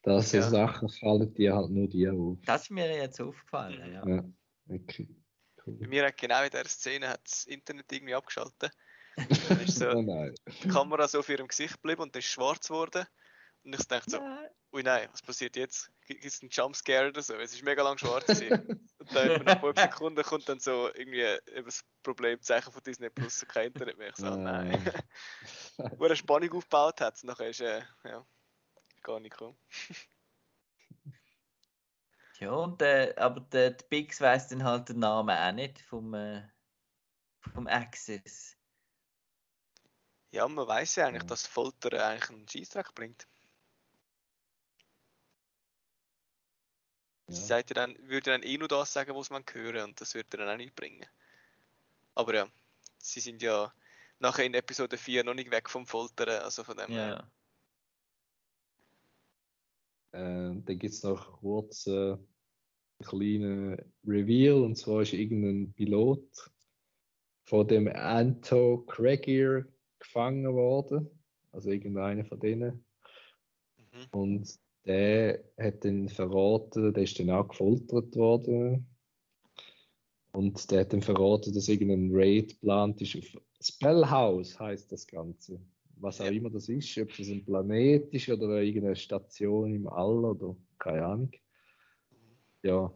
Das sind Ja. Sachen, fallen dir halt nur dir auf. Das ist mir jetzt aufgefallen, Mhm. ja. Ja. Bei Cool. mir hat genau in dieser Szene hat das Internet irgendwie abgeschaltet. Dann ist so Oh nein. die Kamera so auf ihrem Gesicht geblieben und dann ist es schwarz geworden. Und ich dachte so, Nein. ui nein, was passiert jetzt? Gibt es einen Jumpscare oder so? Es ist mega lang schwarz. Und dann nach 5 Sekunden kommt dann so irgendwie eben das Problemzeichen von Disney Plus kein Internet mehr. Ich so, nein. Wo er Spannung aufgebaut hat, nachher ist äh, ja, gar nicht gekommen. Ja, und, äh, aber der, der Biggs weiß dann halt den Namen auch nicht vom, äh, vom Axis. Ja, man weiß ja eigentlich, Ja. dass Folter eigentlich einen Scheißdreck bringt. Sie Ja. sagt ja dann, würde dann eh nur das sagen, was man hören und das würde dann auch nicht bringen. Aber ja, sie sind ja nachher in Episode 4 noch nicht weg vom Foltern, also von dem her. Ja. Äh, dann gibt es noch kurz äh, einen kleinen Reveal, und zwar ist irgendein Pilot von dem Anto Craigier gefangen worden. Also irgendeiner von denen. Mhm. Und der hat dann verraten, der ist dann auch gefoltert worden. Und der hat dann verraten, dass irgendein Raid geplant ist auf Spellhouse, heißt das Ganze. Was auch Ja. immer das ist, ob das ein Planet ist oder irgendeine Station im All oder keine Ahnung. Ja,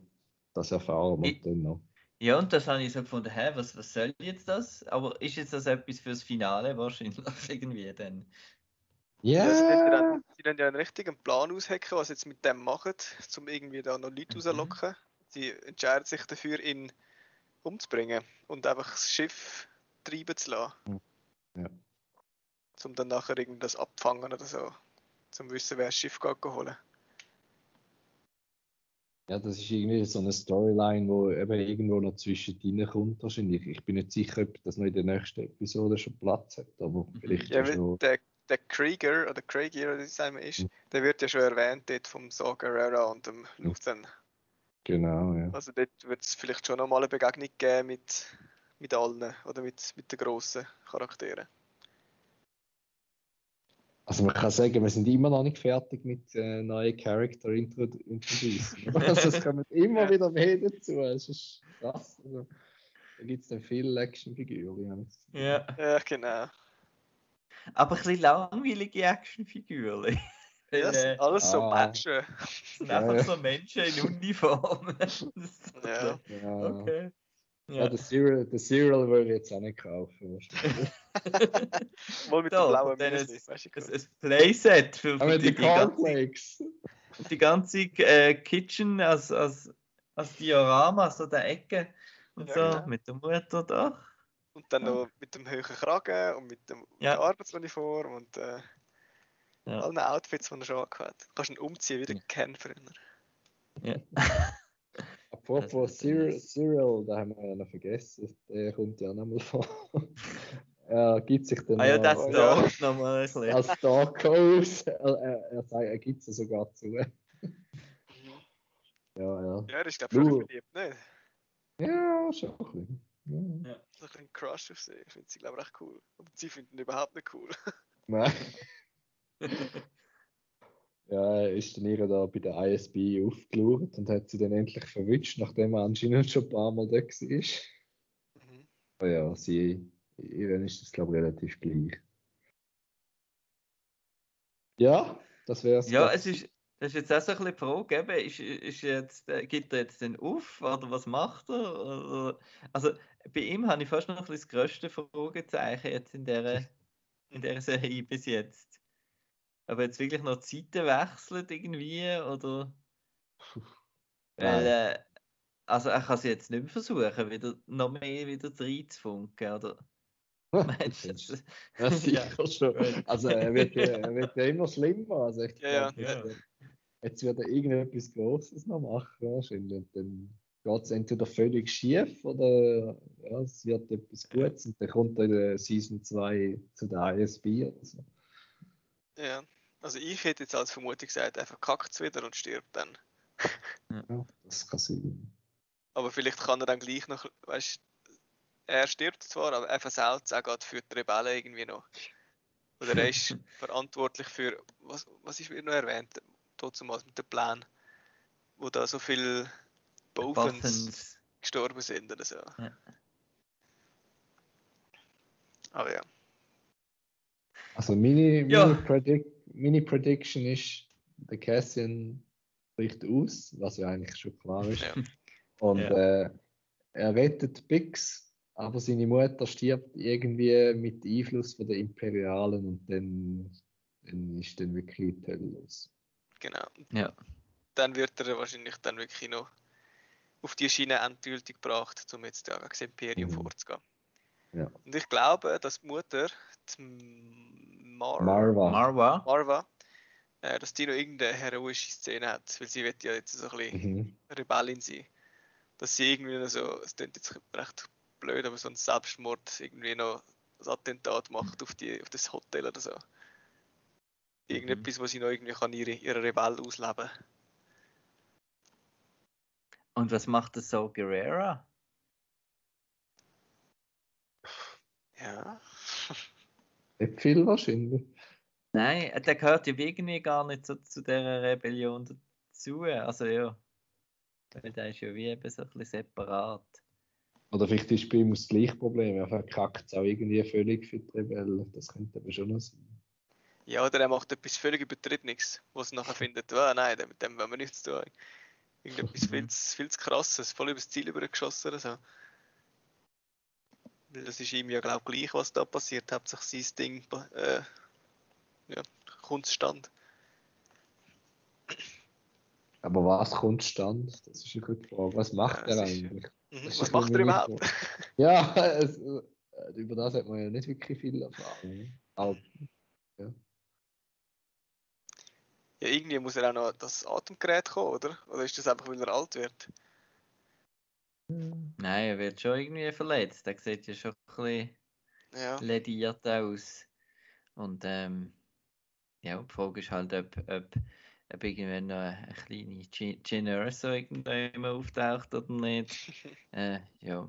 das erfahren wir Ich- dann noch. ja, und das habe ich so gefunden, hä, was, was soll jetzt das? Aber ist jetzt das etwas fürs Finale wahrscheinlich irgendwie dann? Ja, sie, wollen ja Ja! dann, sie wollen ja einen richtigen Plan aushacken, was sie jetzt mit dem machen, um irgendwie da noch Leute Mhm. rauszulocken. Sie entscheiden sich dafür, ihn umzubringen und einfach das Schiff treiben zu lassen. Ja. Um dann nachher irgendwie das abfangen oder so. Zum wissen, wer das Schiff geht holen. Ja, das ist irgendwie so eine Storyline, wo eben irgendwo noch zwischen kommt wahrscheinlich. Ich bin nicht sicher, ob das noch in der nächsten Episode schon Platz hat, aber vielleicht Ja, schon. der, der Krieger oder Krieger, oder wie es einmal ist, Mhm. der wird ja schon erwähnt dort vom Saw Gerrera und dem Mhm. Luthen. Genau, ja. Also dort wird es vielleicht schon nochmal eine Begegnung geben mit, mit allen oder mit, mit den grossen Charakteren. Also man kann sagen, wir sind immer noch nicht fertig mit äh, neuen Charakter introducen. also es kommen immer Ja. wieder mehr dazu. Es ist krass. Also, da gibt es dann viele Actionfiguren. Ja. Ja, genau. Aber ein bisschen langweilige Actionfiguren. Weil, Ja, es sind äh, alles so ah. Menschen. es sind Ja, einfach ja. so Menschen in Uniform. Das ist so- Ja. Ja. Okay. Ja, Ja. den Serial, Serial würde ich jetzt auch nicht kaufen. Mal mit Da, blauen du, Ein, Playset für, für die, die die ganze, Cornflakes. die ganze äh, Kitchen als, als, als Diorama, so der Ecke und Ja, so, genau. mit der Mutter da. Und dann noch mit dem hohen Kragen und mit, dem, Ja. der Arbeitsuniform und äh, Ja. allen Outfits, die er schon hat. Kannst du ihn umziehen, wie der Ja. Ken früher. Ja. Apropos Das- Serial, das- Serial, da haben wir ja noch vergessen. Der kommt ja nochmal vor. er gibt sich dann ah ja, das da ja. nochmal ein bisschen. als Dark aus. Er, er, er, sagt, er gibt es sogar zu. Ja, ja. Ja, er ist glaube ich schon Du. verliebt, nicht? Ja, schon ein bisschen. Ja. So ein bisschen Crush auf sie. Ich finde sie glaube ich recht cool. Aber sie finden ihn überhaupt nicht cool. Nein. Ja, er ist dann ihr da bei der ISB aufgelauert und hat sie dann endlich verwünscht, nachdem er anscheinend schon ein paar Mal da war. Mhm. Aber ja, sie, ihr ist das glaube ich relativ gleich. Ja, das wäre es. Ja, es ist, Das ist jetzt auch so ein bisschen die Frage, eben, ist, ist jetzt, äh, gibt er jetzt den auf oder was macht er? Oder, also bei ihm habe ich fast noch ein bisschen das größte Fragezeichen jetzt in der, in der Serie bis jetzt. Aber jetzt wirklich noch Zeiten wechselt irgendwie oder. Weil, äh, also er kann es jetzt nicht mehr versuchen, wieder noch mehr wieder reinzufunken, oder? Meinst du das? Ja, sicher schon. Also er wird, ja- er wird ja immer schlimmer. Also ich Ja, glaub, ja. Jetzt, wird- er irgendetwas Großes noch machen wahrscheinlich. Und dann geht es entweder völlig schief oder ja, es wird etwas Gutes und dann kommt er in der Season 2 zu der ISB oder so. Ja. Also ich hätte jetzt als Vermutung gesagt, er verkackt es wieder und stirbt dann. Ja, das kann sein. Aber vielleicht kann er dann gleich noch, weißt er stirbt zwar, aber er versaut es auch gerade für die Rebellen irgendwie noch. Oder er ist verantwortlich für, was, was ist wieder noch erwähnt, damals mit dem Plan, wo da so viele Bothans Bothans. gestorben sind oder so. Ja. Aber ja. Also meine, Ja. meine, Predict, meine Prediction ist, der Cassian bricht aus, was ja eigentlich schon klar ist. Ja. Und Ja. äh, er rettet Bix, aber seine Mutter stirbt irgendwie mit Einfluss von den Imperialen und dann, dann ist dann wirklich die Hölle los. Genau. Ja. Dann wird er wahrscheinlich dann wirklich noch auf die Schiene endgültig gebracht, um jetzt ja gegen das Imperium Mhm. vorzugehen. Ja. Und ich glaube, dass die Mutter, die Mar Marva. Marwa. Marva, äh, dass die noch irgendeine heroische Szene hat, weil sie wird ja jetzt so ein bisschen Mhm. Rebellin sein. Dass sie irgendwie noch so, es klingt jetzt recht blöd, aber so ein Selbstmord irgendwie noch ein Attentat macht auf, die, auf das Hotel oder so. Irgendetwas, wo sie noch irgendwie kann ihre, ihre Rebell ausleben Und was macht das so Guerrera? Ja. Nicht viel wahrscheinlich. Nein, der gehört ja irgendwie gar nicht so zu dieser Rebellion dazu. Also ja. Weil der ist ja wie eben so ein bisschen separat. Oder vielleicht ist bei ihm das gleiche Problem. Er verkackt es auch irgendwie völlig für die Rebellen. Das könnte aber schon noch sein. Ja, oder er macht etwas völlig Übertriebenes, wo sie nachher findet, ah, nein, mit dem wollen wir nichts tun. Irgendetwas viel, zu- viel zu krasses, voll übers Ziel übergeschossen oder so. Weil das ist ihm ja, glaube ich, gleich, was da passiert. Hauptsächlich sein Ding, äh, ja, kommt zustande. Aber was kommt stand? Das ist eine gute Frage. Was macht Ja, er eigentlich? Mhm. Ist Was macht er überhaupt? Ja, es, äh, über das hat man ja nicht wirklich viel erfahren. Aber, Ja, irgendwie muss er auch noch das Atemgerät kommen, oder? Oder ist das einfach, weil er alt wird? Nein, er wird schon irgendwie verletzt. Der sieht ja schon ein bisschen Ja. lediert aus. Und ähm, ja, die Frage ist halt, ob, ob, ob irgendwann noch eine kleine Gin Erso irgendwann auftaucht oder nicht. äh, ja,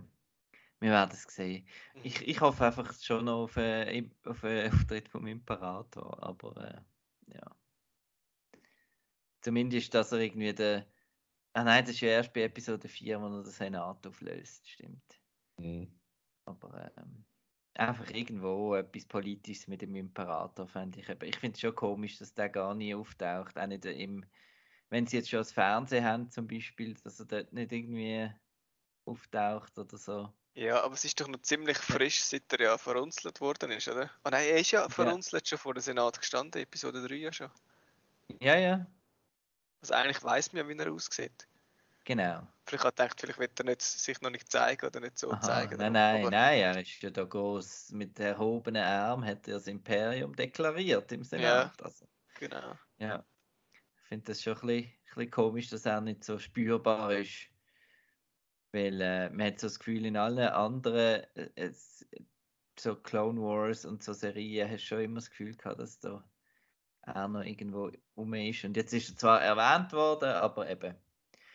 wir werden es sehen. Ich, ich hoffe einfach schon noch auf, äh, auf einen Auftritt vom Imperator, aber äh, ja. Zumindest, dass er irgendwie der. Ah nein, das ist ja erst bei Episode 4, wo er den Senat auflöst, stimmt. Mhm. Aber ähm, einfach irgendwo etwas Politisches mit dem Imperator fände ich. Ich finde es schon komisch, dass der gar nie auftaucht. Auch nicht im, wenn sie jetzt schon das Fernsehen haben, zum Beispiel, dass er dort nicht irgendwie auftaucht oder so. Ja, aber es ist doch noch ziemlich frisch, seit er ja verunzelt worden ist, oder? Ah nein, er ist ja verunzelt schon vor dem Senat gestanden, Episode 3 ja schon. Ja, ja, Also eigentlich weiß man ja, wie er aussieht. genau. Vielleicht hat er gedacht, vielleicht wird er nicht, sich noch nicht zeigen oder nicht so Aha, zeigen. nein, nein, aber, nein, er ist ja da groß mit erhobenen Arm, hat er das Imperium deklariert im Senat. Also, Genau. Ja, ich finde das schon ein bisschen, ein bisschen komisch, dass er nicht so spürbar ist. Weil äh, man hat so das Gefühl, in allen anderen äh, es, so Clone Wars und so Serien hast du schon immer das Gefühl gehabt, dass da er noch irgendwo rum ist. Und jetzt ist er zwar erwähnt worden, aber eben,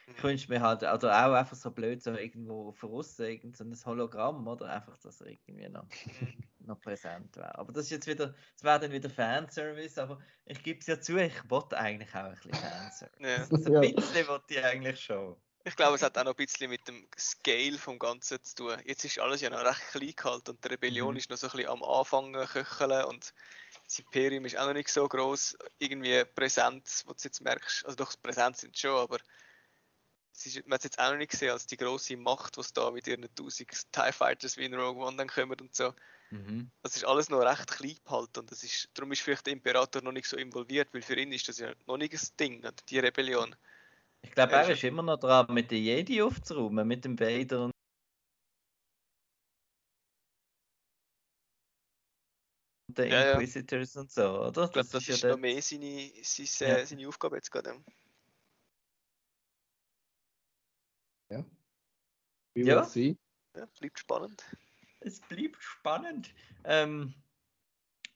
Mhm. ich wünsche mir halt, also auch einfach so blöd, so irgendwo voraus, irgend so ein Hologramm, oder? Einfach, dass er irgendwie noch, Mhm. noch präsent wäre. Aber das ist jetzt wieder, das wäre dann wieder Fanservice, aber ich gebe es ja zu, ich wollte eigentlich auch ein bisschen Fanservice. Ja. Also Ja. ein bisschen wollte ich eigentlich schon. Ich glaube, es hat auch noch ein bisschen mit dem Scale vom Ganzen zu tun. Jetzt ist alles ja noch recht klein gehalten und die Rebellion Mhm. ist noch so ein bisschen am Anfang köcheln und das Imperium ist auch noch nicht so groß irgendwie präsent, wo du jetzt merkst. Also doch, präsent sind schon, aber es ist, man hat es jetzt auch noch nicht gesehen als die große Macht, was da mit ihren 1000 TIE Fighters wie in Rogue One dann kommen und so. Mhm. Das ist alles noch recht klein gehalten und das ist, darum ist vielleicht der Imperator noch nicht so involviert, weil für ihn ist das ja noch nicht ein Ding, die Rebellion. Ich glaube, Er ist- ist immer noch dran, mit den Jedi aufzuräumen, mit dem Vader den Ja, ja. Inquisitors und so, oder? Ich glaube, das, ist ja noch mehr seine, seine, Ja. seine Aufgabe jetzt gerade. Wie Ja. wird es sein? Ja, bleibt spannend. Es bleibt spannend. Ähm,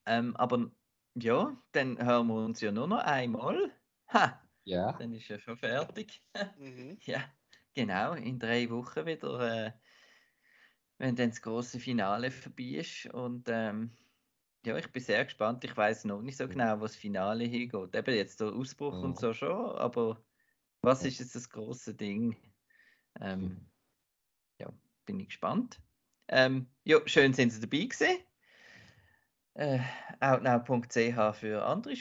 ähm, aber ja, dann hören wir uns ja nur noch einmal. Ha, Ja. dann ist ja schon fertig. Mhm. Ja, genau, in drei Wochen wieder, äh, wenn dann das große Finale vorbei ist. Und ähm, ja, ich bin sehr gespannt. Ich weiß noch nicht so genau, wo das Finale hingeht. Eben jetzt der Ausbruch und Mhm. so schon, aber was ist jetzt das große Ding? Ähm, ja, bin ich gespannt. Ähm, ja, schön sind Sie dabei gewesen. Äh, outnow.ch für andere